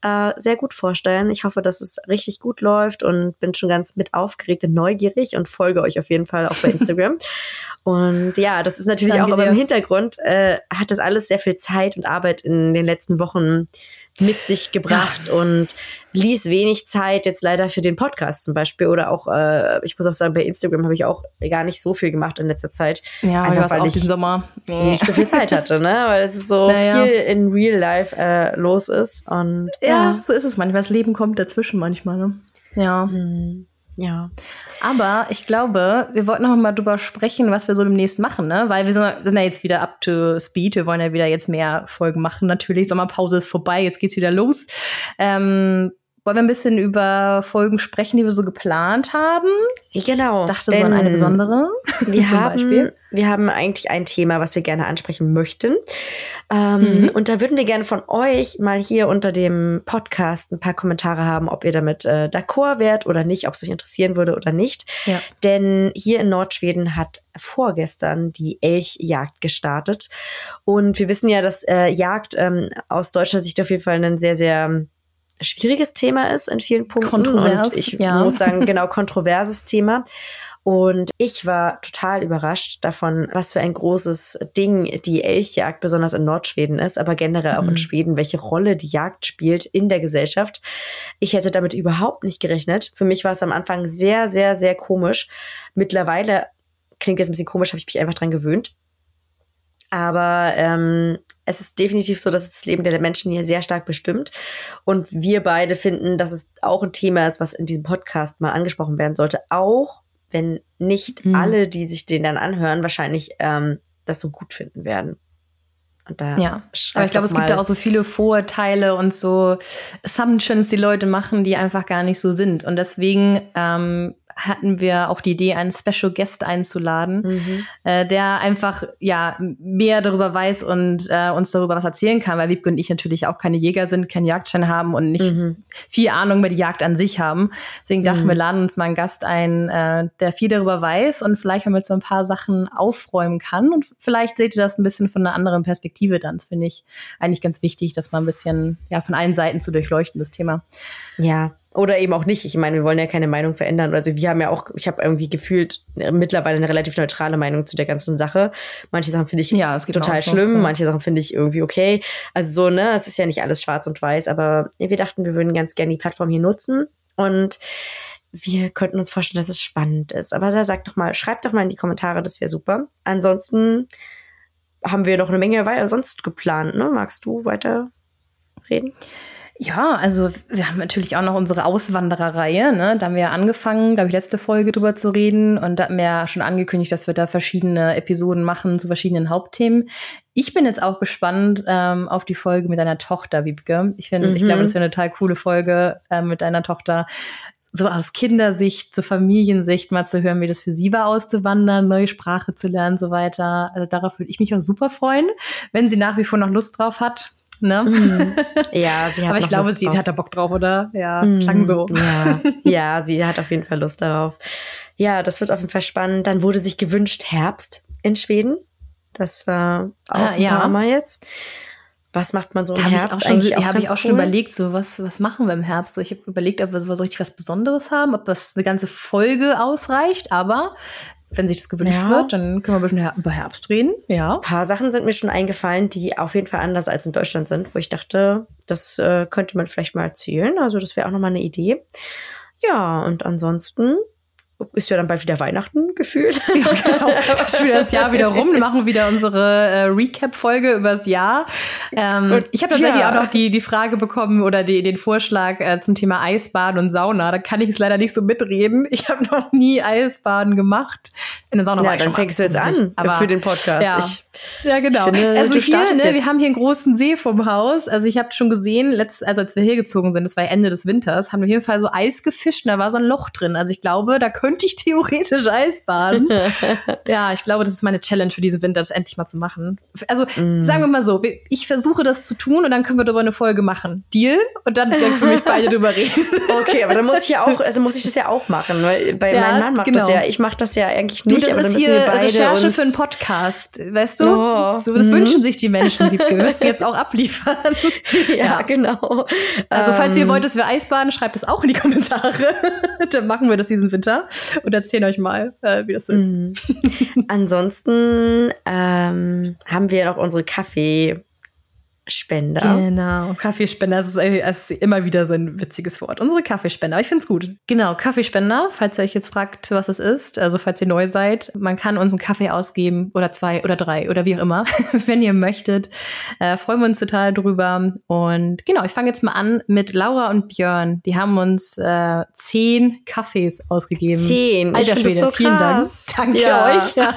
äh, sehr gut vorstellen. Ich hoffe, dass es richtig gut läuft und bin schon ganz mit aufgeregt und neugierig und folge euch auf jeden Fall auch bei Instagram. Und ja, das ist natürlich Danke auch, aber im Hintergrund äh, hat das alles sehr viel Zeit und Arbeit in den letzten Wochen mit sich gebracht und ließ wenig Zeit jetzt leider für den Podcast zum Beispiel oder auch, äh, ich muss auch sagen, bei Instagram habe ich auch gar nicht so viel gemacht in letzter Zeit. Ja, einfach weil auch ich Sommer. nicht so viel Zeit hatte, ne? Weil es so Naja. viel in Real Life äh, los ist und Ja, so ist es manchmal. Das Leben kommt dazwischen manchmal, ne? Ja. Ja. Aber ich glaube, wir wollten noch mal drüber sprechen, was wir so demnächst machen, ne? Weil wir sind, sind ja jetzt wieder up to speed. Wir wollen ja wieder jetzt mehr Folgen machen. Natürlich, Sommerpause ist vorbei, jetzt geht's wieder los. Ähm, wollen wir ein bisschen über Folgen sprechen, die wir so geplant haben? Genau. Ich dachte so an eine besondere. Wir haben, Beispiel. wir haben eigentlich ein Thema, was wir gerne ansprechen möchten. Ähm, Und da würden wir gerne von euch mal hier unter dem Podcast ein paar Kommentare haben, ob ihr damit äh, d'accord wärt oder nicht, ob es euch interessieren würde oder nicht. Ja. Denn hier in Nordschweden hat vorgestern die Elchjagd gestartet. Und wir wissen ja, dass äh, Jagd ähm, aus deutscher Sicht auf jeden Fall ein sehr, sehr ähm, schwieriges Thema ist in vielen Punkten. Kontrovers, Und ich ja. muss sagen, genau, kontroverses Thema. Und ich war total überrascht davon, was für ein großes Ding die Elchjagd besonders in Nordschweden ist, aber generell auch in Schweden, welche Rolle die Jagd spielt in der Gesellschaft. Ich hätte damit überhaupt nicht gerechnet. Für mich war es am Anfang sehr, sehr, sehr komisch. Mittlerweile klingt jetzt ein bisschen komisch, habe ich mich einfach dran gewöhnt. Aber ähm, es ist definitiv so, dass es das Leben der Menschen hier sehr stark bestimmt. Und wir beide finden, dass es auch ein Thema ist, was in diesem Podcast mal angesprochen werden sollte. Auch wenn nicht Mhm. alle, die sich den dann anhören, wahrscheinlich ähm, das so gut finden werden. Und da Ja, aber ich glaube, es gibt ja auch so viele Vorurteile und so Assumptions, die Leute machen, die einfach gar nicht so sind. Und deswegen ähm, hatten wir auch die Idee, einen Special Guest einzuladen, Mhm. äh, der einfach ja mehr darüber weiß und äh, uns darüber was erzählen kann, weil Wiebke und ich natürlich auch keine Jäger sind, keinen Jagdschein haben und nicht Mhm. viel Ahnung über die Jagd an sich haben. Deswegen dachten wir, laden uns mal einen Gast ein, äh, der viel darüber weiß und vielleicht mal mit so ein paar Sachen aufräumen kann. Und vielleicht seht ihr das ein bisschen von einer anderen Perspektive dann. Das finde ich eigentlich ganz wichtig, das mal ein bisschen ja, von allen Seiten zu durchleuchten, das Thema. Ja. Oder eben auch nicht. Ich meine, wir wollen ja keine Meinung verändern. Also wir haben ja auch, ich habe irgendwie gefühlt mittlerweile eine relativ neutrale Meinung zu der ganzen Sache. Manche Sachen finde ich Ja, total so, schlimm, ja. manche Sachen finde ich irgendwie okay. Also so, ne, es ist ja nicht alles schwarz und weiß, aber wir dachten, wir würden ganz gerne die Plattform hier nutzen und wir könnten uns vorstellen, dass es spannend ist. Aber da sagt doch mal, schreibt doch mal in die Kommentare, das wäre super. Ansonsten haben wir noch eine Menge weiter sonst geplant, ne? Magst du weiter reden? Ja, also wir haben natürlich auch noch unsere Auswandererreihe. Ne? Da haben wir ja angefangen, glaube ich, letzte Folge drüber zu reden. Und da hatten wir ja schon angekündigt, dass wir da verschiedene Episoden machen zu verschiedenen Hauptthemen. Ich bin jetzt auch gespannt ähm, auf die Folge mit deiner Tochter, Wiebke. Ich finde, ich Mhm. glaube, das wäre eine total coole Folge äh, mit deiner Tochter. So aus Kindersicht, zur Familiensicht mal zu hören, wie das für sie war, auszuwandern, neue Sprache zu lernen, so weiter. Also darauf würde ich mich auch super freuen, wenn sie nach wie vor noch Lust drauf hat. Ne? Ja, sie hat Aber ich glaube, Lust sie drauf. hat da Bock drauf, oder? Ja, Mhm. klang so. Ja, ja, sie hat auf jeden Fall Lust darauf. Ja, das wird auf jeden Fall spannend. Dann wurde sich gewünscht Herbst in Schweden. Das war auch Ah, ein ja. paar Mal jetzt. Was macht man so im Da habe ich Herbst auch schon, eigentlich ja, hab ganz ich auch schon cool? überlegt, so was, was machen wir im Herbst? Ich habe überlegt, ob wir so richtig was Besonderes haben, ob das eine ganze Folge ausreicht, aber wenn sich das gewünscht Ja. wird, dann können wir ein bisschen her- über Herbst reden. Ja. Ein paar Sachen sind mir schon eingefallen, die auf jeden Fall anders als in Deutschland sind, wo ich dachte, das äh, könnte man vielleicht mal erzählen. Also das wäre auch nochmal eine Idee. Ja, und ansonsten ist ja dann bald wieder Weihnachten gefühlt. Genau. Schon wieder das Jahr wieder rum. Wir machen wieder unsere äh, Recap-Folge über das Jahr. Ähm, ich habe tatsächlich ja. auch noch die, die Frage bekommen oder die, den Vorschlag äh, zum Thema Eisbaden und Sauna. Da kann ich jetzt leider nicht so mitreden. Ich habe noch nie Eisbaden gemacht. In der Sauna war Ja, ich schon dann mal, fängst du jetzt an. Aber für den Podcast. Ja, Ich, ja genau. finde, also du hier, ne, wir haben hier einen großen See vom Haus. Also ich habe schon gesehen, letzt, also als wir hergezogen sind, das war ja Ende des Winters, haben wir auf jeden Fall so Eis gefischt und da war so ein Loch drin. Also ich glaube, da könnte ich theoretisch Eisbaden. ja, ich glaube, das ist meine Challenge für diesen Winter, das endlich mal zu machen. Also Mm. sagen wir mal so, ich versuche das zu tun und dann können wir darüber eine Folge machen. Deal? Und dann können wir mich beide drüber reden. Okay, aber dann muss ich ja auch, also muss ich das ja auch machen, weil bei Ja, meinem Mann macht genau. das ja, ich mache das ja eigentlich Du, nicht, das aber dann ist hier wir beide Recherche für einen Podcast, weißt du? Du? Oh. So, das mhm. wünschen sich die Menschen, die wir müssen jetzt auch abliefern. ja, ja, genau. Also, falls ihr ähm. wollt, dass wir Eisbaden, schreibt es auch in die Kommentare. Dann machen wir das diesen Winter und erzählen euch mal, äh, wie das ist. Mhm. Ansonsten ähm, haben wir noch unsere Kaffee- Spender. Genau, Kaffeespender, das ist, das ist, immer wieder so ein witziges Wort. Unsere Kaffeespender, ich finde es gut. Genau, Kaffeespender, falls ihr euch jetzt fragt, was es ist, also falls ihr neu seid, man kann uns einen Kaffee ausgeben oder zwei oder drei oder wie auch immer, wenn ihr möchtet. Äh, freuen wir uns total drüber. Und genau, ich fange jetzt mal an mit Laura und Björn. Die haben uns äh, zehn Kaffees ausgegeben. Zehn, Alter Schwede, so vielen Dank. Danke ja. euch. Ja,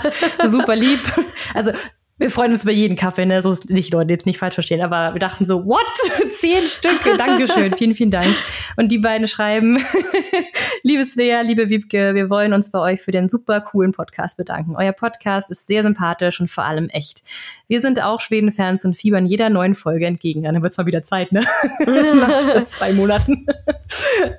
super lieb. Also wir freuen uns über jeden Kaffee, ne? So ist nicht, Leute, jetzt nicht falsch verstehen, aber wir dachten so, what? Zehn Stück? Dankeschön, vielen, vielen Dank. Und die beiden schreiben, liebe Svea, liebe Wiebke, wir wollen uns bei euch für den super coolen Podcast bedanken. Euer Podcast ist sehr sympathisch und vor allem echt. Wir sind auch Schweden-Fans und fiebern jeder neuen Folge entgegen. Dann wird's mal wieder Zeit, ne? Nach zwei Monaten.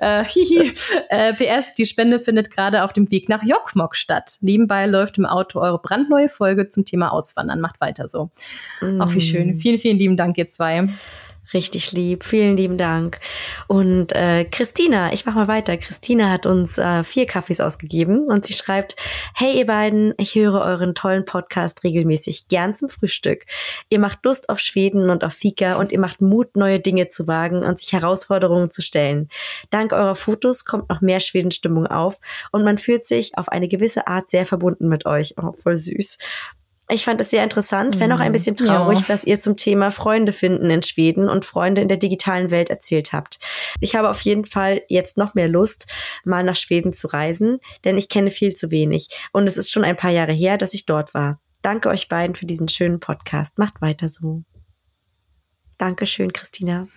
äh, hihi. Äh, PS, die Spende findet gerade auf dem Weg nach Jokkmokk statt. Nebenbei läuft im Auto eure brandneue Folge zum Thema Auswandern macht weiter so. Mm. Auch wie schön. Vielen, vielen lieben Dank, ihr zwei. Richtig lieb. Vielen lieben Dank. Und äh, Christina, ich mach mal weiter. Christina hat uns äh, vier Kaffees ausgegeben und sie schreibt, hey ihr beiden, ich höre euren tollen Podcast regelmäßig gern zum Frühstück. Ihr macht Lust auf Schweden und auf Fika und ihr macht Mut, neue Dinge zu wagen und sich Herausforderungen zu stellen. Dank eurer Fotos kommt noch mehr Schwedenstimmung auf und man fühlt sich auf eine gewisse Art sehr verbunden mit euch. Oh, voll süß. Ich fand es sehr interessant, wenn auch ein mhm. bisschen traurig, ja. was ihr zum Thema Freunde finden in Schweden und Freunde in der digitalen Welt erzählt habt. Ich habe auf jeden Fall jetzt noch mehr Lust, mal nach Schweden zu reisen, denn ich kenne viel zu wenig und es ist schon ein paar Jahre her, dass ich dort war. Danke euch beiden für diesen schönen Podcast. Macht weiter so. Dankeschön, Christina.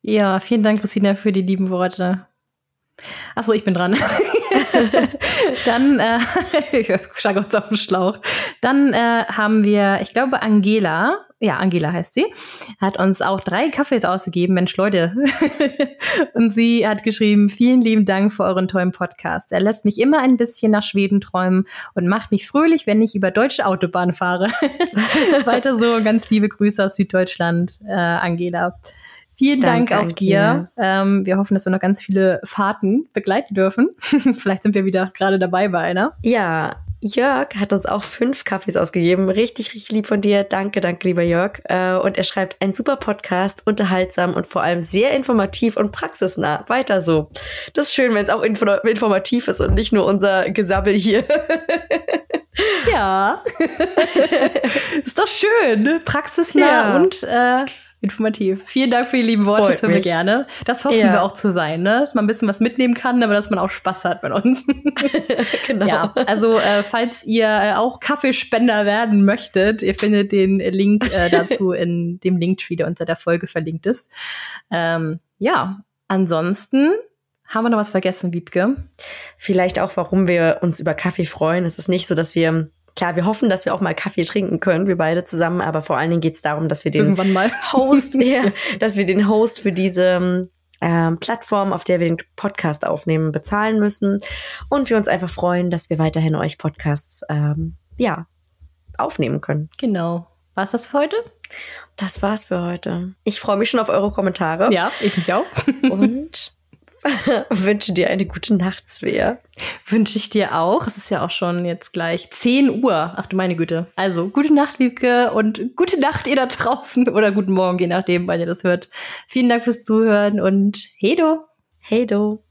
Ja, vielen Dank, Christina, für die lieben Worte. Achso, ich bin dran. Dann, äh, ich schlage uns auf den Schlauch. Dann äh, haben wir, ich glaube, Angela, ja, Angela heißt sie, hat uns auch drei Kaffees ausgegeben. Mensch, Leute. und sie hat geschrieben, vielen lieben Dank für euren tollen Podcast. Er lässt mich immer ein bisschen nach Schweden träumen und macht mich fröhlich, wenn ich über deutsche Autobahnen fahre. Weiter so, ganz liebe Grüße aus Süddeutschland, äh, Angela. Vielen Dank, Dank auch dir. Ähm, wir hoffen, dass wir noch ganz viele Fahrten begleiten dürfen. Vielleicht sind wir wieder gerade dabei bei einer. Ja, Jörg hat uns auch fünf Kaffees ausgegeben. Richtig, richtig lieb von dir. Danke, danke, lieber Jörg. Äh, und er schreibt, ein super Podcast, unterhaltsam und vor allem sehr informativ und praxisnah. Weiter so. Das ist schön, wenn es auch informativ ist und nicht nur unser Gesabbel hier. ja. ist doch schön. Praxisnah ja. und äh, informativ. Vielen Dank für die lieben Worte, das hören wir gerne. Das hoffen ja. wir auch zu sein, ne? dass man ein bisschen was mitnehmen kann, aber dass man auch Spaß hat mit uns. genau. Ja, also äh, falls ihr äh, auch Kaffeespender werden möchtet, ihr findet den Link äh, dazu in dem Linktree, der unter der Folge verlinkt ist. Ähm, ja, ansonsten haben wir noch was vergessen, Wiebke? Vielleicht auch, warum wir uns über Kaffee freuen. Es ist nicht so, dass wir Klar, wir hoffen, dass wir auch mal Kaffee trinken können, wir beide zusammen, aber vor allen Dingen geht es darum, dass wir den Irgendwann mal. Host, ja, dass wir den Host für diese ähm, Plattform, auf der wir den Podcast aufnehmen, bezahlen müssen und wir uns einfach freuen, dass wir weiterhin euch Podcasts ähm, ja aufnehmen können. Genau. War's das für heute? Das war's für heute. Ich freue mich schon auf eure Kommentare. Ja, ich mich auch. und wünsche dir eine gute Nacht, Svea. Wünsche ich dir auch. Es ist ja auch schon jetzt gleich 10 Uhr. Ach du meine Güte. Also, gute Nacht, Wiebke, und gute Nacht ihr da draußen oder guten Morgen, je nachdem, wann ihr das hört. Vielen Dank fürs Zuhören und hey do. Hey do.